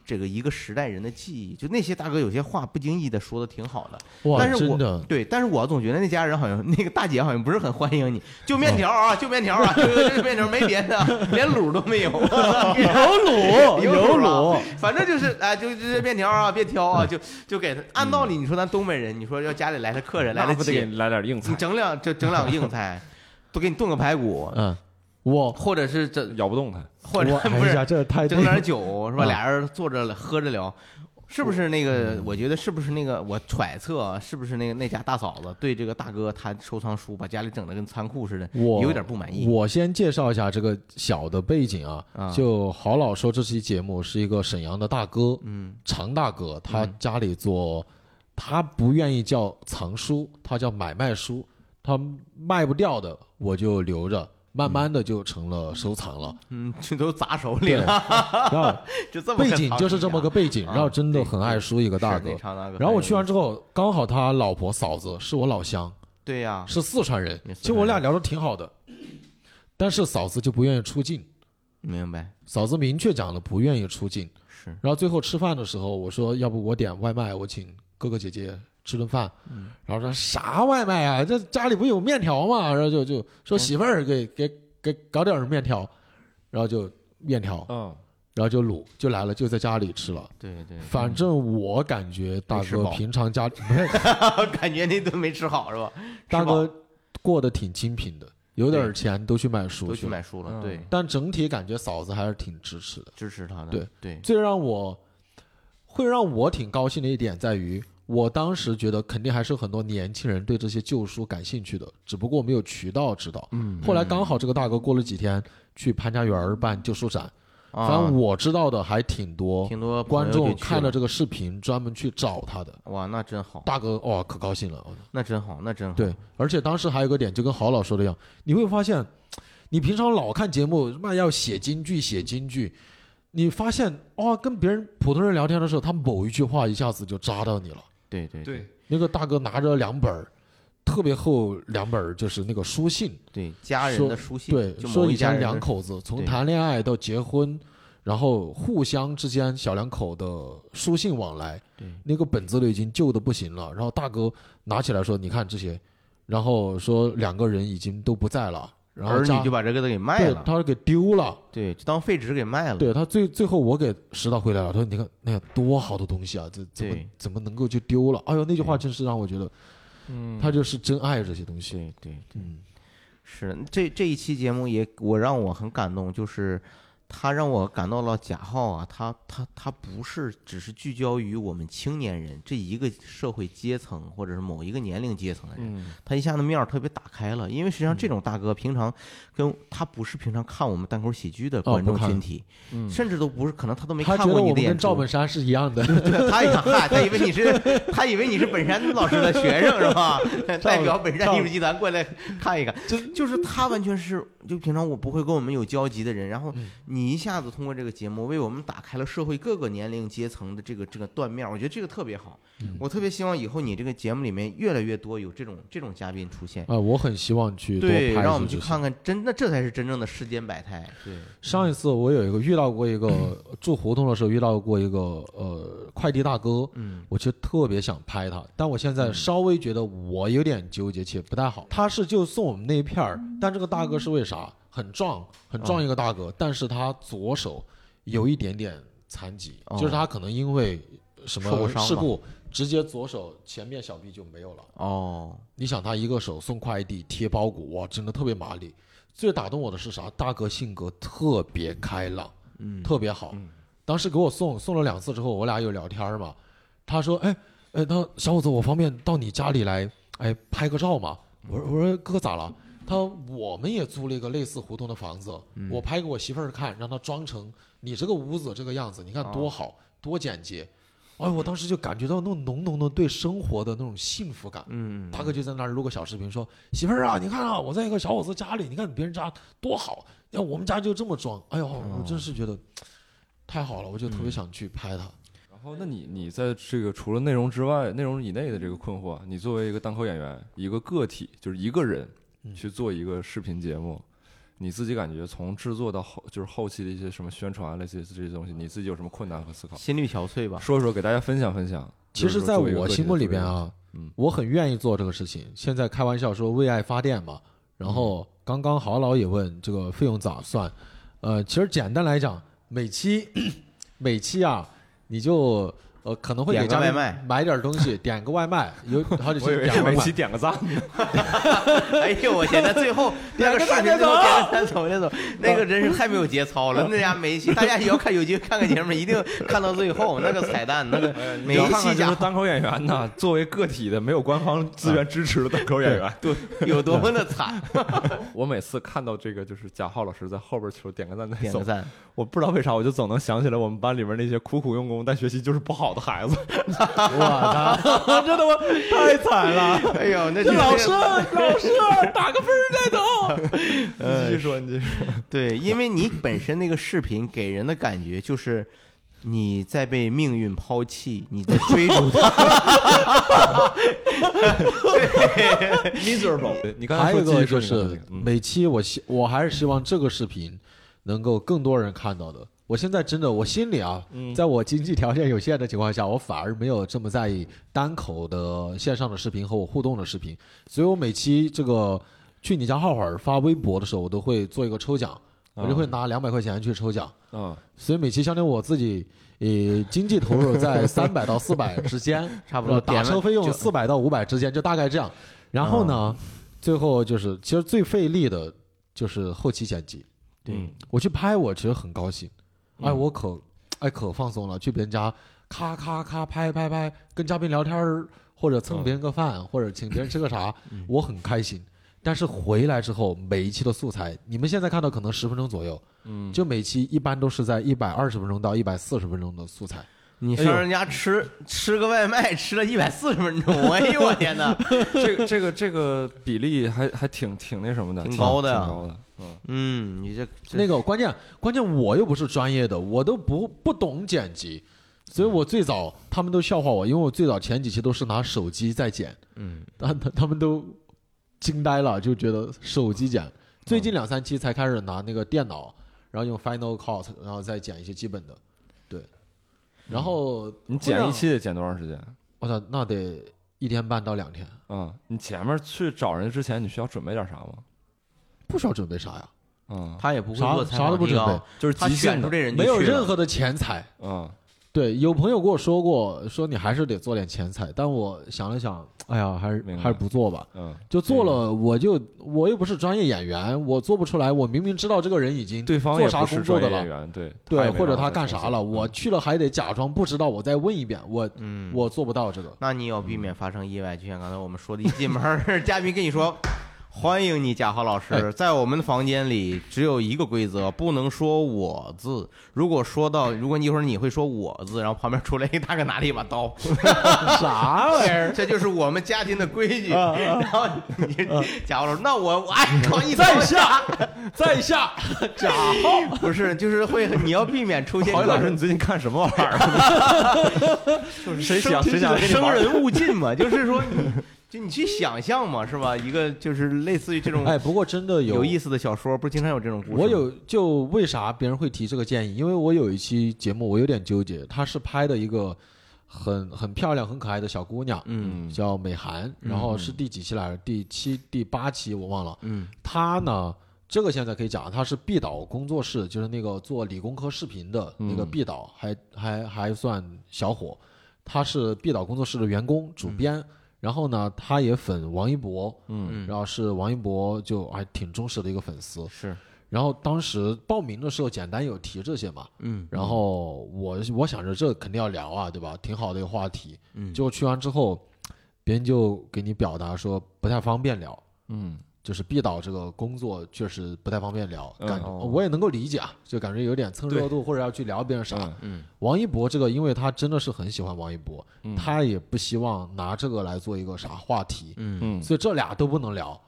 这个一个时代人的记忆，就那些大哥有些话不经意的说的挺好的，但是我对，但是我总觉得那家人好像那个大姐好像不是很欢迎你，就面条啊，就面条啊，就面条没别的，连卤都没有，[laughs] 有
卤 [laughs] 有卤，
反正就是哎，就这面条啊，别挑啊，就就给他。按道理你说咱东北人，你说要家里来的客人来了，
得来点硬菜，
你整两就整两个硬菜，都给你炖个排骨，
嗯。我
或者是这
咬不动他，
或者不
是这太
整点酒是吧？俩人坐着喝着聊，是不是那个？我觉得是不是那个？我揣测是不是那个那家大嫂子对这个大哥他收藏书把家里整的跟仓库似的，有点不满意。
我先介绍一下这个小的背景啊，就郝老说这期节目是一个沈阳的大哥，嗯，常大哥，他家里做，他不愿意叫藏书，他叫买卖书，他卖不掉的我就留着。慢慢的就成了收藏了，
嗯，这都砸手里了，[laughs]
然后 [laughs] 就这么背景就是这么个背景，然后真的很爱书一个大哥，然后我去完之后，刚好他老婆嫂子是我老乡，
对呀，
是四川人，其实我俩聊的挺好的，但是嫂子就不愿意出镜，
明白？
嫂子明确讲了不愿意出镜，
是，
然后最后吃饭的时候，我说要不我点外卖，我请哥哥姐姐。吃顿饭，然后说啥外卖啊？这家里不有面条吗？然后就就说媳妇儿给给给搞点面条，然后就面条，
嗯，
然后就卤就来了，就在家里吃了。
对对，
反正我感觉大哥平常家里 [laughs]
感觉那顿没吃好是吧？[laughs]
大哥过得挺清贫的，有点钱都去买书，
都去买书了。对，
但整体感觉嫂子还是挺支持的，
支持他的。
对
对，
最让我。会让我挺高兴的一点在于，我当时觉得肯定还是很多年轻人对这些旧书感兴趣的，只不过没有渠道知道。
嗯
后来刚好这个大哥过了几天去潘家园办旧书展，反
啊
正，我知道的还挺多。
挺多
观众看了这个视频，专门去找他的
哇，那真好，
大哥，哇，可高兴了。
那真好，那真好。
对，而且当时还有个点，就跟郝老说的一样，你会发现，你平常老看节目，妈要写京剧，写京剧，你发现哦，跟别人普通人聊天的时候，他某一句话一下子就扎到你了。
对对
对，
那个大哥拿着两本儿特别厚两本儿，就是那个书信，
对，家人的书信，
对，说以前
某一家
两口子从谈恋爱到结婚，然后互相之间小两口的书信往来，
对
那个本子都已经旧的不行了。然后大哥拿起来说：“你看这些。”然后说两个人已经都不在了，然后
儿
家
女就把这个都给卖
对
了，
他给丢了。
对，就当废纸给卖了。
对他最最后我给拾到回来了，他说：“你看那个多好的东西啊，这怎么
对
怎么能够就丢了？”哎呦，那句话
对
真是让我觉得
嗯，
他就是真爱这些东西。
对对对，
嗯，
是这这一期节目也我让我很感动，就是他让我感到了贾浩啊，他他他不是只是聚焦于我们青年人这一个社会阶层或者是某一个年龄阶层的人，
嗯，
他一下子面儿特别打开了，因为实际上这种大哥平常跟他不是平常看我们单口喜剧的观众群体，
嗯
甚至都不是，可能他都没看过你的演出。
跟赵本山是一样的。[laughs]
对他一看，嗨，他以为你是，他以为你是本山老师的学生是吧？[laughs] 代表本山艺术集团过来看一看，就就是他完全是，就平常我不会跟我们有交集的人，然后
嗯
你一下子通过这个节目为我们打开了社会各个年龄阶层的这个这个断面，我觉得这个特别好。
嗯
我特别希望以后你这个节目里面越来越多有这种这种嘉宾出现。
啊，我很希望去多
对，
拍
让我们去看看真的，这才是真正的世间百态。对，
上一次我有一个遇到过一个住胡同的时候遇到过一个呃快递大哥，
嗯
我其实特别想拍他，但我现在稍微觉得我有点纠结且不太好。他是就送我们那一片儿，但这个大哥是为啥？很壮，很壮一个大哥，但是他左手有一点点残疾，
哦
就是他可能因为什
受过伤吧
么事故，直接左手前面小臂就没有了。
哦，
你想他一个手送快递、贴包裹，哇，真的特别麻利。最打动我的是啥？大哥性格特别开朗，
嗯，
特别好。
嗯
当时给我送送了两次之后，我俩有聊天嘛。他说：“哎哎，那小伙子，我方便到你家里来，哎，拍个照吗？”我说：“我说哥咋了？”他说：“我们也租了一个类似胡同的房子，
嗯
我拍给我媳妇儿看，让她装成你这个屋子这个样子，你看多
哦
好，多简洁。”哎，我当时就感觉到那种浓浓的对生活的那种幸福感。
嗯，
大哥就在那儿录个小视频，说：“媳妇儿啊，你看啊，我在一个小伙子家里，你看别人家多好，要我们家就这么装。哎呦，我真是觉得太好了，我就特别想去拍他。
然后，那你你在这个除了内容之外，内容以内的这个困惑，你作为一个单口演员，一个个体，就是一个人
嗯
去做一个视频节目，你自己感觉从制作到后，就是后期的一些什么宣传类似这些东西，你自己有什么困难和思考？
心力憔悴吧。
说说，给大家分享分享。
其实，在我心目里边啊，
嗯
我很愿意做这个事情。现在开玩笑说为爱发电嘛，然后刚刚郝老也问这个费用咋算？呃，其实简单来讲，每期 [coughs] 每期啊，你就呃可能会给
点个外卖
买点东西，点个外卖，有好几期
我以为
点个外卖
每期。点个赞呢。[laughs]
哎呦，我天！那最后 [laughs] 那个视频最后点个赞走那走，[laughs] 那个真是太没有节操了。那家每一期大家也要看有机会看个节目，一定看到最后那个彩蛋，那个每一期家
是单口演员呐，作为个体的没有官方资源支持的单口演员，
对有多么的惨，
我每次看到这个就是贾浩老师在后边求点个赞再走
点个，赞。
我不知道为啥，我就总能想起来我们班里面那些苦苦用功但学习就是不好的孩子。
我操，[laughs] 真的吗？太惨了！
哎呦，那
老师，老师，打个分再走。[laughs]
你继续说，你继续说。
对，因为你本身那个视频给人的感觉就是。你在被命运抛弃，你在追逐他，[laughs]
miserable。你刚才
还有
说
一个就是每期我希我还是希望这个视频能够更多人看到的。我现在真的，我心里啊，
嗯
在我经济条件有限的情况下，我反而没有这么在意单口的线上的视频和我互动的视频，所以我每期这个去你家浩会儿发微博的时候，我都会做一个抽奖，我就会拿两百块钱去抽奖。
嗯，
所以每期相当于我自己，呃，经济投入在三百到四百之间，[laughs]
差不多
打车费用四百到五百之间，就大概这样。然后呢，最后就是其实最费力的就是后期剪辑。
对，
我去拍，我其实很高兴，哎，我可哎可放松了，去别人家咔咔咔拍拍拍，跟嘉宾聊天儿，或者蹭别人个饭，或者请别人吃个啥，我很开心。但是回来之后，每一期的素材，你们现在看到可能十分钟左右，
嗯，
就每期一般都是在一百二十分钟到一百四十分钟的素材。
你上人家吃吃个外卖，吃了一百四十分钟，哎呦我天哪！[laughs]
这个这个这个比例还还挺挺那什么的，
挺高的呀
挺高的，嗯
嗯，你这
那个关键关键我又不是专业的，我都不不懂剪辑，所以我最早他们都笑话我，因为我最早前几期都是拿手机在剪，
嗯，
但 [laughs] 他他们都惊呆了，就觉得手机剪。最近两三期才开始拿那个电脑，然后用 Final Cut，然后再剪一些基本的，对。然后
你剪一期得剪多长时间？
我操，那得一天半到两天，
嗯，你前面去找人之前，你需要准备点啥吗？
不需要准备啥呀，
嗯，
他也不会
啥
做采
啥都不准备。
就是
他
即兴的，
选出这人就
没有
去了。
任何的钱财。
嗯。
对，有朋友跟我说过，说你还是得做点钱财，但我想了想，哎呀，还是
明白。
还是不做吧。
嗯，
就做了，我就我又不是专业演员，我做不出来。我明明知道这个人已经
对方
做啥
也不是
工作的了，
专业演员，对
对，或者他
他
干啥了，我去了还得假装不知道，我再问一遍，我
嗯，
我做不到这个。
那你要避免发生意外，就像刚才我们说的，一进门儿 [laughs] 嘉宾跟你说。欢迎你，贾浩老师。
哎
在我们的房间里只有一个规则，不能说“我”字。如果说到，如果你一会儿你会说“我”字，然后旁边出来一个大哥拿了一把刀，[laughs]
啥玩意儿？[laughs]
这就是我们家庭的规矩。
啊
然后你贾浩老师，那我我哎，靠一
在
刀
下，在下，贾浩。[laughs]
不是，就是会你要避免出现
郝宇老师，你最近看什么玩意儿？就是谁想谁想？
生人勿近嘛，就是说你就你去想象嘛，是吧？一个就是类似于这种
哎，不过真的有
有意思的小说，不是经常有这种故事？
我有就为啥别人会提这个建议？因为我有一期节目，我有点纠结，他是拍的一个很很漂亮、很可爱的小姑娘，
嗯
叫美涵，然后是第几期来着？第七、第八期我忘了。
嗯
她呢，这个现在可以讲，她是毕导工作室，就是那个做理工科视频的那个
嗯
毕导，还还还算小伙。她是毕导工作室的员工、主编，然后呢，他也粉王一博，
嗯
嗯
然后是王一博就还挺忠实的一个粉丝。
是
然后当时报名的时候，简单有提这些嘛，
嗯
然后我我想着这肯定要聊啊，对吧？挺好的一个话题。
嗯
结果去完之后，别人就给你表达说不太方便聊，
嗯
就是毕导这个工作确实不太方便聊，
嗯
感觉、
哦
我也能够理解啊，就感觉有点蹭热度或者要去聊别人啥。
嗯
嗯
王一博这个，因为他真的是很喜欢王一博，
嗯
他也不希望拿这个来做一个啥话题，
嗯
嗯
所以这俩都不能聊。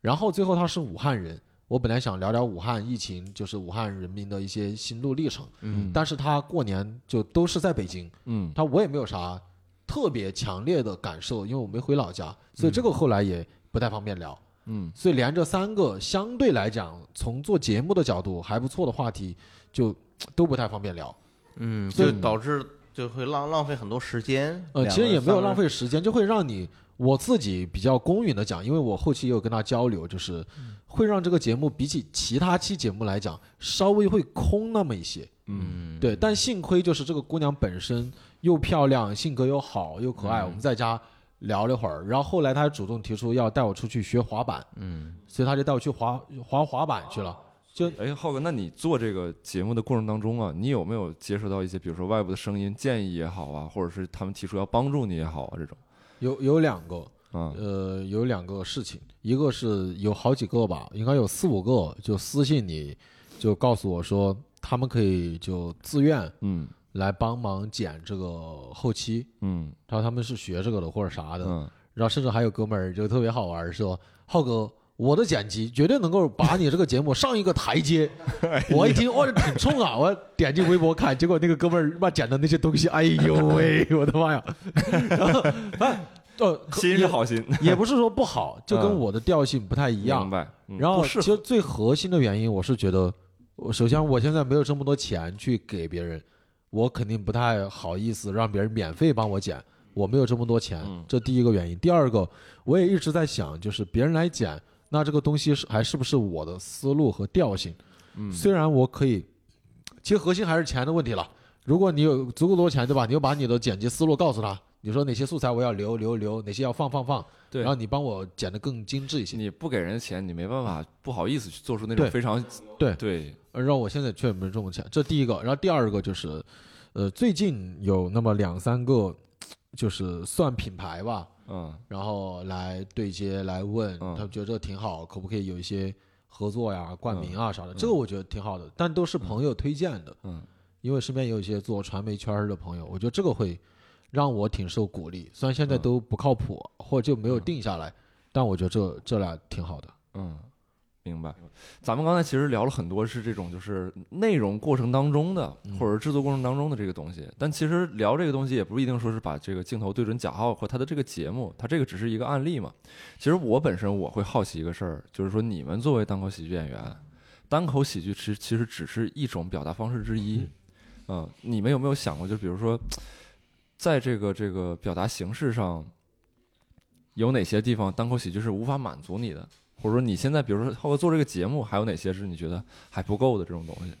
然后最后他是武汉人，我本来想聊聊武汉疫情，就是武汉人民的一些心路历程，
嗯
但是他过年就都是在北京，
嗯
他我也没有啥特别强烈的感受，因为我没回老家，所以这个后来也不太方便聊。
嗯
所以连着三个相对来讲，从做节目的角度还不错的话题，就都不太方便聊。
嗯，
所以
就导致就会浪浪费很多时间。
呃，其实也没有浪费时间，就会让你我自己比较公允的讲，因为我后期也有跟他交流，就是会让这个节目比起其他期节目来讲，稍微会空那么一些。
嗯
对，但幸亏就是这个姑娘本身又漂亮，性格又好又可爱，我们在家聊了会儿，然后后来他还主动提出要带我出去学滑板，
嗯。
所以他就带我去滑滑滑板去了。就
哎，浩哥，那你做这个节目的过程当中啊，你有没有接触到一些，比如说外部的声音建议也好啊，或者是他们提出要帮助你也好啊，这种？
有有两个，
啊，
呃，有两个事情，一个是有好几个吧，应该有四五个，就私信你，就告诉我说他们可以就自愿
嗯
来帮忙剪这个后期，
嗯
然后他们是学这个的或者啥的，
嗯
然后甚至还有哥们儿就特别好玩儿，说浩哥。我的剪辑绝对能够把你这个节目上一个台阶。[laughs] 我一听，哇，这挺冲啊！[laughs] 我点进微博看，结果那个哥们儿妈剪的那些东西，哎呦喂，[laughs] 我的妈呀！然后，哎，呃，可
心是好心，
也不是说不好，就跟
嗯
我的调性不太一样
明。白。嗯
然后其实最核心的原因，我是觉得，我首先我现在没有这么多钱去给别人，我肯定不太好意思让别人免费帮我剪，我没有这么多钱
嗯，
这第一个原因。第二个，我也一直在想，就是别人来剪，那这个东西是还是不是我的思路和调性？
嗯
虽然我可以，其实核心还是钱的问题了。如果你有足够多钱，对吧？你就把你的剪辑思路告诉他，你说哪些素材我要留留留，哪些要放放放，
对。
然后你帮我剪得更精致一些。
你不给人钱，你没办法，不好意思去做出那种
对
非常
对。
对，
呃，让我现在确实没这么钱，这第一个。然后第二个就是，呃，最近有那么两三个，就是算品牌吧，
嗯。
然后来对接来问，
嗯。
他们觉得这挺好，可不可以有一些合作呀、冠名啊啥的，
嗯
这个我觉得挺好的，但都是朋友推荐的，
嗯。
因为身边有一些做传媒圈儿的朋友，我觉得这个会让我挺受鼓励。虽然现在
嗯
都不靠谱，或者就没有
嗯
定下来，但我觉得这这俩挺好的。
嗯，明白。咱们刚才其实聊了很多是这种就是内容过程当中的，
嗯
或者制作过程当中的这个东西，但其实聊这个东西也不一定说是把这个镜头对准贾浩和他的这个节目，他这个只是一个案例嘛。其实我本身我会好奇一个事儿，就是说你们作为单口喜剧演员，单口喜剧其实其实只是一种表达方式之一。嗯，你们有没有想过，就比如说，在这个这个表达形式上，有哪些地方单口喜剧是无法满足你的？或者说你现在，比如说做这个节目，还有哪些是你觉得还不够的这种东西？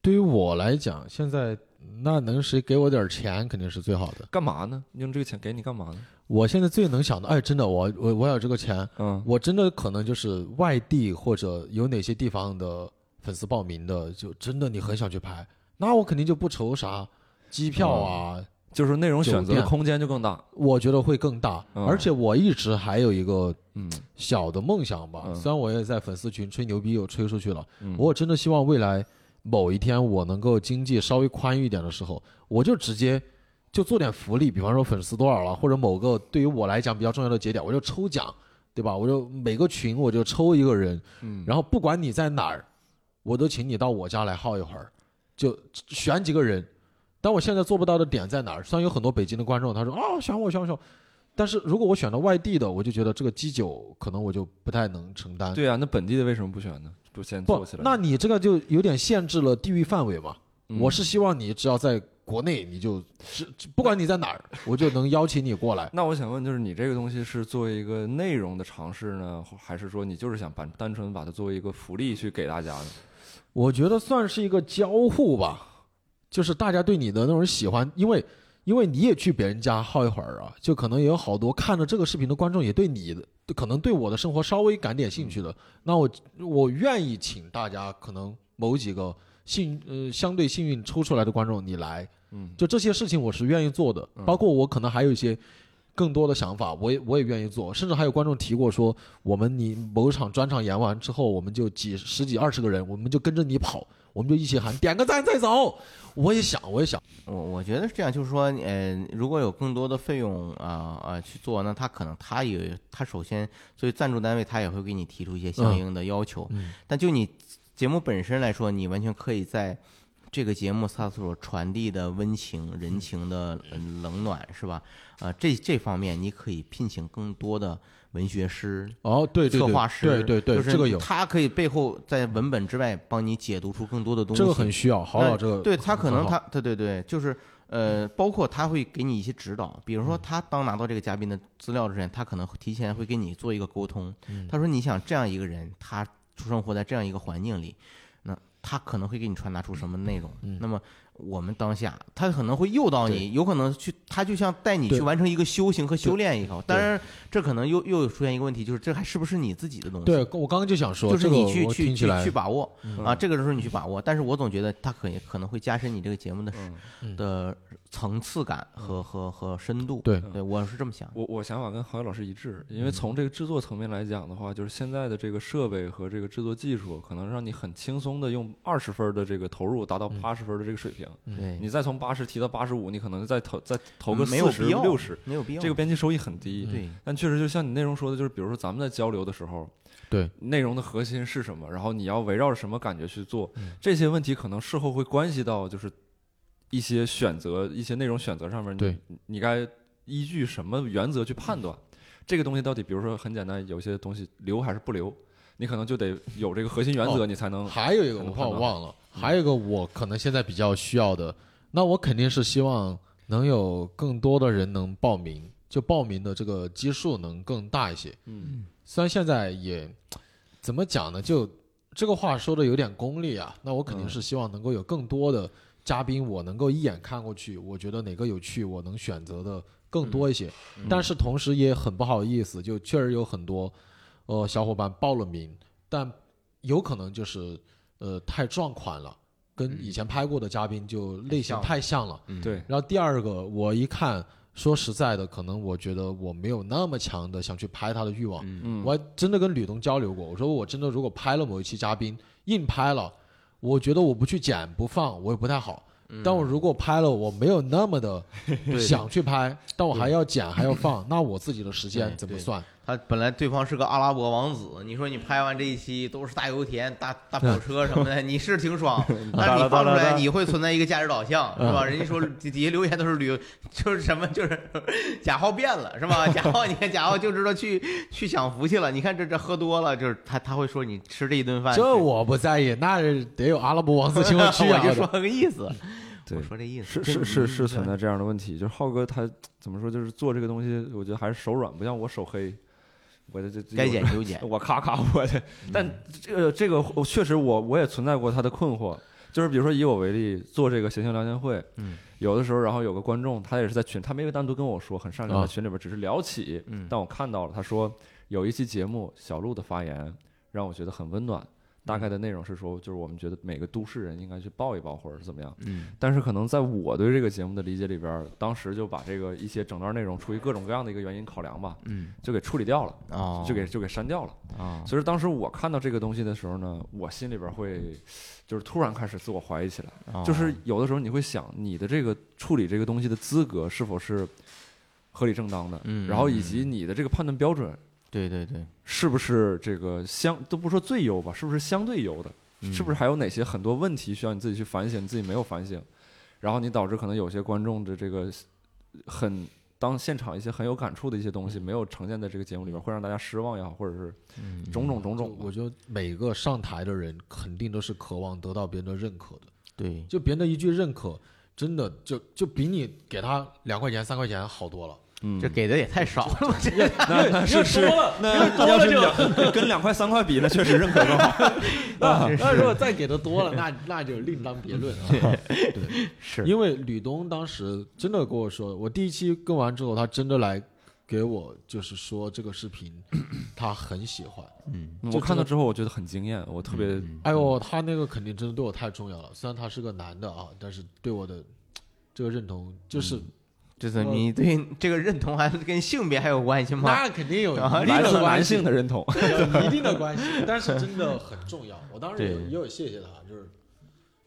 对于我来讲，现在那能谁给我点钱肯定是最好的。
干嘛呢？用这个钱给你干嘛呢？
我现在最能想到，哎，真的，我我我有这个钱，
嗯
我真的可能就是外地或者有哪些地方的粉丝报名的，就真的你很想去拍，那我肯定就不愁啥机票啊，
就是内容选择的空间就更大。
我觉得会更大。
嗯
而且我一直还有一个
嗯
小的梦想吧，
嗯
虽然我也在粉丝群吹牛逼又吹出去了，
嗯，
我真的希望未来某一天我能够经济稍微宽裕一点的时候，我就直接就做点福利，比方说粉丝多少了，或者某个对于我来讲比较重要的节点，我就抽奖，对吧？我就每个群我就抽一个人，
嗯
然后不管你在哪儿，我都请你到我家来耗一会儿，就选几个人。但我现在做不到的点在哪儿？虽然有很多北京的观众，他说啊选我选我选我，但是如果我选到外地的，我就觉得这个基酒可能我就不太能承担。
对啊，那本地的为什么不选呢？不先
不
做起来？，
那你这个就有点限制了地域范围嘛。
嗯
我是希望你只要在国内，你就是不管你在哪儿，我就能邀请你过来。[laughs]
那我想问，就是你这个东西是作为一个内容的尝试呢，还是说你就是想把单纯把它作为一个福利去给大家呢？
我觉得算是一个交互吧，就是大家对你的那种喜欢，因为因为你也去别人家耗一会儿啊，就可能也有好多看着这个视频的观众也对你的，可能对我的生活稍微感点兴趣的，那我我愿意请大家可能某几个幸呃相对幸运抽出来的观众你来，
嗯。
就这些事情我是愿意做的，包括我可能还有一些更多的想法，我也我也愿意做，甚至还有观众提过说，我们你某场专场演完之后，我们就几十几二十个人，我们就跟着你跑，我们就一起喊点个赞再走。我也想，我也想，
我我觉得是这样，就是说，呃，如果有更多的费用啊啊、去做，那他可能他也他首先作为赞助单位，他也会给你提出一些相应的要求。
嗯
但就你节目本身来说，你完全可以在这个节目它所传递的温情、人情的呃冷暖，是吧？啊、这这方面你可以聘请更多的文学师、
哦，对对对，
策划师，
对对对，
就是
这个有，
他可以背后在文本之外帮你解读出更多的东西。
这个很需要，好老这个
对他可能他对对对，就是呃，包括他会给你一些指导，比如说他当拿到这个嘉宾的资料之前，他可能提前会跟你做一个沟通。他说你想这样一个人，他出生活在这样一个环境里，那他可能会给你传达出什么内容？那么我们当下，他可能会诱导你，有可能去，他就像带你去完成一个修行和修炼一样。当然，这可能又又有出现一个问题，就是这还是不是你自己的东西？
对我刚刚就想说，
就是
这个
你去去去去把握啊，这个时候你去把握。但是我总觉得他可以可能会加深你这个节目的
嗯
的层次感和和和深度。
对
对，我是这么想。
我我想法跟郝宇老师一致，因
嗯
为从这个制作层面来讲的话，就是现在的这个设备和这个制作技术，可能让你很轻松的用二十分的这个投入达到八十分的这个水平。
对，
你再从八十提到八十五，你可能再投再投个四十六十，
没有必要。
这个编辑收益很低。
对
但确实就像你内容说的，就是比如说咱们在交流的时候，
对
内容的核心是什么，然后你要围绕着什么感觉去做，
嗯
这些问题可能事后会关系到就是一些选择、一些内容选择上面，
对
你你该依据什么原则去判断？这个东西到底，比如说很简单，有些东西留还是不留，你可能就得有这个核心原则，
哦
你才能
还有一个我怕我忘了，还有一个我可能现在比较需要的，那我肯定是希望能有更多的人能报名，就报名的这个基数能更大一些。
嗯
虽然现在也怎么讲呢，就这个话说的有点功利啊，那我肯定是希望能够有更多的嘉宾，我能够一眼看过去，我觉得哪个有趣，我能选择的更多一些。但是同时也很不好意思，就确实有很多呃小伙伴报了名，但有可能就是呃太撞款了，跟以前拍过的嘉宾就类型太像了。
嗯。
对，
然后第二个，我一看，说实在的，可能我觉得我没有那么强的想去拍他的欲望。
嗯。
我还真的跟吕东交流过，我说我真的如果拍了某一期嘉宾，硬拍了，我觉得我不去剪不放，我也不太好。但我如果拍了，我没有那么的 [laughs] 想去拍，但我还要剪还要放，那我自己的时间怎么算？
他本来对方是个阿拉伯王子，你说你拍完这一期都是大油田、大大跑车什么的，你是挺爽，[laughs] 但是你放出来你会存在一个价值导向，是吧？人家说底底下留言都是旅游，就是什么，就是贾浩变了，是吧？贾浩，你看贾浩就知道去去享福去了。你看这这喝多了，就是他他会说你吃这一顿饭，
这我不在意，那得有阿拉伯王子请我 [laughs] 去啊！
我就说个意思，
对
我说这意思
是是是是存。
在
这样的问题，就是浩哥他怎么说，就是做这个东西，我觉得还是手软，不像我手黑，我这这这
该剪就剪，[laughs]
我咔咔我的，但这个这个我确实我我也存在过他的困惑，就是比如说以我为例，做这个谐星聊天会，
嗯，
有的时候然后有个观众他也是在群，他没有单独跟我说，很善良，
啊
在群里边只是聊起，
嗯
但我看到了，他说有一期节目小鹿的发言让我觉得很温暖。大概的内容是说，就是我们觉得每个都市人应该去抱一抱，或者是怎么样。
嗯
但是可能在我对这个节目的理解里边，当时就把这个一些整段内容出于各种各样的一个原因考量吧，
嗯
就给处理掉了，
哦，
就给就给删掉了。
啊，
所以当时我看到这个东西的时候呢，我心里边会就是突然开始自我怀疑起来，
哦
就是有的时候你会想，你的这个处理这个东西的资格是否是合理正当的，
嗯
然后以及你的这个判断标准
对对对，
是不是这个相都不说最优吧，是不是相对优的？是不是还有哪些很多问题需要你自己去反省，你自己没有反省，然后你导致可能有些观众的这个很当现场一些很有感触的一些东西没有呈现在这个节目里边，会让大家失望也好，或者是
嗯
种种种种吧。
我觉得每个上台的人肯定都是渴望得到别人的认可的，
对，
就别人的一句认可，真的就就比你给他两块钱、三块钱好多了。
嗯。
这给的也太少了，[laughs] 这
那那是是，那要是两跟两块三块比，那确实认可更好。[laughs]
那那如果再给的多了，那 [laughs] 那就另当别论啊。对，
是。
因为吕东当时真的跟我说，我第一期更完之后，他真的来给我就是说这个视频 [clears throat] 他很喜欢。
嗯。
我看到之后，我觉得很惊艳，我特别
哎呦，他那个肯定真的对我太重要了。虽然他是个男的啊，但是对我的这个认同就是
这是你对这个认同还是跟性别还有关系吗？
那肯定有
啊
一定的关系
性的认同。
有一定的关系，但是真的很重要。我当时也有谢谢他，就是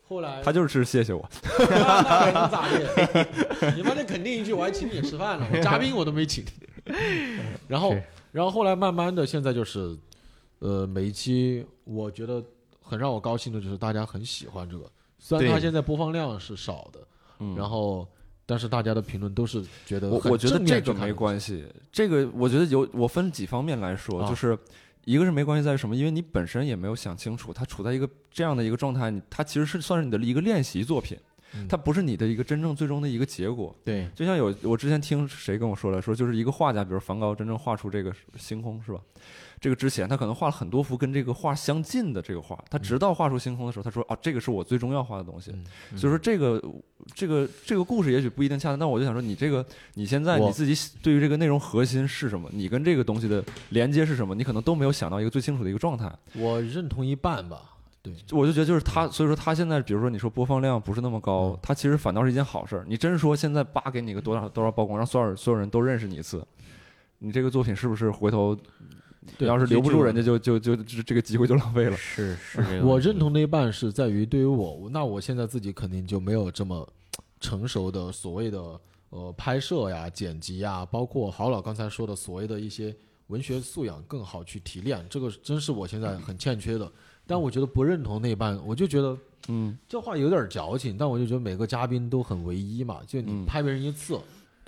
后来
他就是谢谢我。
咋地？你妈这肯定一句，我还请你吃饭了，我嘉宾我都没请。[laughs] 然后，然后后来慢慢的，现在就是，呃，每一期我觉得很让我高兴的就是大家很喜欢这个，虽然
对
它现在播放量是少的，
嗯
然后但是大家的评论都是觉得
我我觉得这个没关系，这个我觉得有我分几方面来说，
啊
就是一个是没关系在于什么，因为你本身也没有想清楚，它处在一个这样的一个状态，你它其实是算是你的一个练习作品，
嗯
它不是你的一个真正最终的一个结果。
对，
就像有我之前听谁跟我说了，说就是一个画家，比如梵高真正画出这个星空是吧？这个之前他可能画了很多幅跟这个画相近的这个画，他直到画出星空的时候，他说啊，这个是我最终要画的东西。
嗯
所以说这个这个这个故事也许不一定恰当，但我就想说，你这个你现在你自己对于这个内容核心是什么？你跟这个东西的连接是什么？你可能都没有想到一个最清楚的一个状态。
我认同一半吧。对，
我就觉得就是他，所以说他现在，比如说你说播放量不是那么高
嗯，
他其实反倒是一件好事儿。你真说现在叭给你个多少多少曝光，让所有人所有人都认识你一次，你这个作品是不是回头
对
要是留不住人家就就就就这个机会就浪费了？
是是 [laughs] 这个，
我认同的一半是在于对于我，那我现在自己肯定就没有这么成熟的所谓的呃拍摄呀、剪辑呀，包括郝老刚才说的所谓的一些文学素养更好去提炼，这个真是我现在很欠缺的。但我觉得不认同那一半，我就觉得
嗯，
这话有点矫情，但我就觉得每个嘉宾都很唯一嘛，就你
嗯
拍别人一次，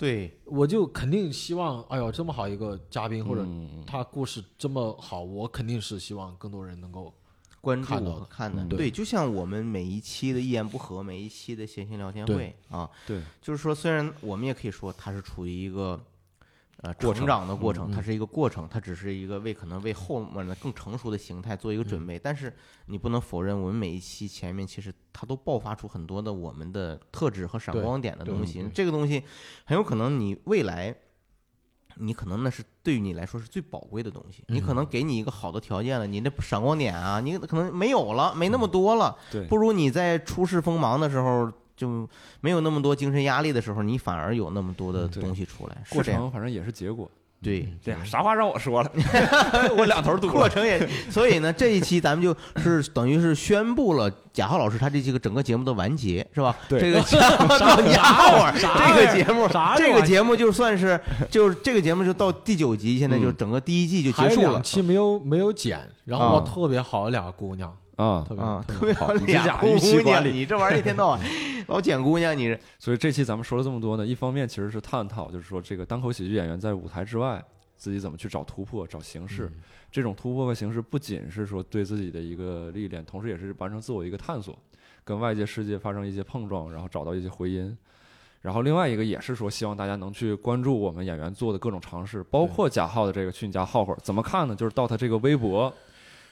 对。
我就肯定希望，哎呦，这么好一个嘉宾或者
嗯
他故事这么好，我肯定是希望更多人能够
关注
看到的
和看的，
嗯
对，就像我们每一期的一言不合，每一期的闲心聊天会啊，
对，
就是说，虽然我们也可以说他是处于一个呃成长的过程，它是一个过程，它只是一个为可能为后面的更成熟的形态做一个准备。但是你不能否认，我们每一期前面其实它都爆发出很多的我们的特质和闪光点的东西。这个东西很有可能你未来你可能那是对于你来说是最宝贵的东西。你可能给你一个好的条件了，你那闪光点啊，你可能没有了，没那么多了。
对，
不如你在初试锋芒的时候，就没有那么多精神压力的时候，你反而有那么多的东西出来。
过程反正也是结果。
对，
这啥话让我说了？[laughs] [laughs] 我两头堵。
过程也，所以呢，这一期咱们就是等于是宣布了贾浩老师他这几个整个节目的完结，是吧？
对。
这个 [laughs] 家伙，这个节目，这个节目就算是，就是这个节目就到第九集，现在就整个第一季就结束了。
两期没有没有剪，然后特别好的两个姑娘。
啊，
特别特
别好，
俩姑娘，你这玩意儿一天到晚 [laughs] 老捡姑娘，你
所以这期咱们说了这么多呢，一方面其实是探讨，就是说这个单口喜剧演员在舞台之外自己怎么去找突破、找形式。这种突破和形式不仅是说对自己的一个历练，同时也是完成自我一个探索，跟外界世界发生一些碰撞，然后找到一些回音。然后另外一个也是说，希望大家能去关注我们演员做的各种尝试，包括贾浩的这个去你家耗会儿，怎么看呢？就是到他这个微博。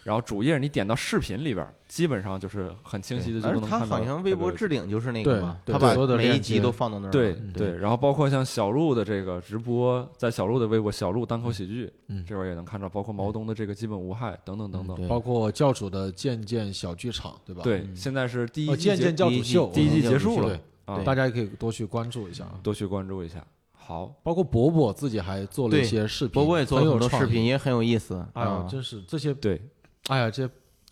然后主页你点到视频里边，基本上就是很清晰的就能看到。
他好像微博置顶就是那个嘛，
他
把每一集都放到那儿。
对对，然后包括像小鹿的这个直播，在小鹿的微博“小鹿单口喜剧”这边也能看到，包括毛东的这个“基本无害”等等等等，
包括教主的“渐渐小剧场”，对吧？
对，现在是第一
季渐渐教主秀
第一季结束了，啊
大家也可以多去关注一下，
多去关注一下。好，
包括伯伯自己还做了一些视频，
伯伯也做了很多视频，也很有意思。
哎呀，真是这些
对。
哎呀，这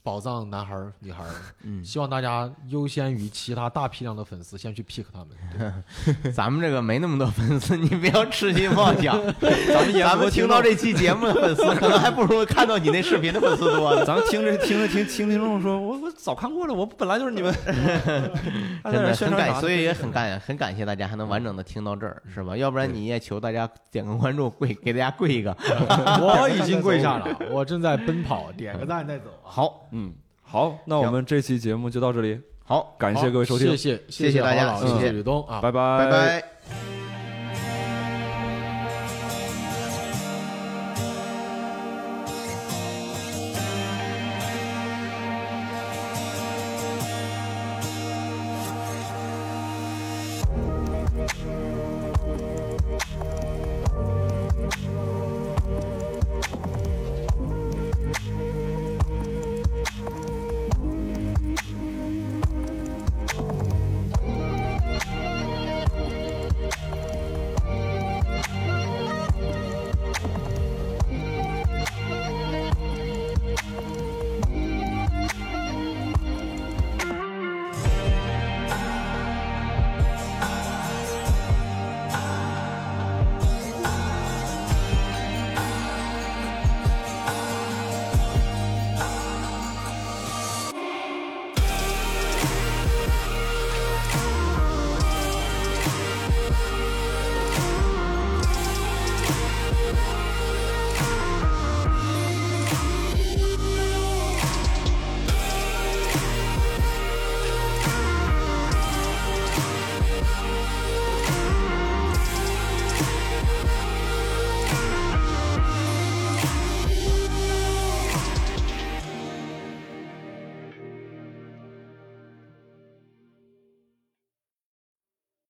宝藏男孩儿、女孩儿，嗯，希望大家优先于其他大批量的粉丝，先去 pick 他们。[laughs]
咱们这个没那么多粉丝，你不要痴心妄想。[laughs] 咱们咱们听到这期节目的粉丝，可能还不如看到你那视频的粉丝多。
咱们听着听着听听听众说，我我早看过了，我本来就是你们。[laughs]
真的很感，所以也很感很感谢大家还能完整的听到这儿，是吧？要不然你也求大家点个关注，跪给大家跪一个。
我已经跪下了，我正在奔跑，点个赞再走。
好。
嗯，好，那我们这期节目就到这里。
好，
感谢各位收听，
谢谢
谢谢大家，
谢谢吕东啊，
拜
拜。拜拜。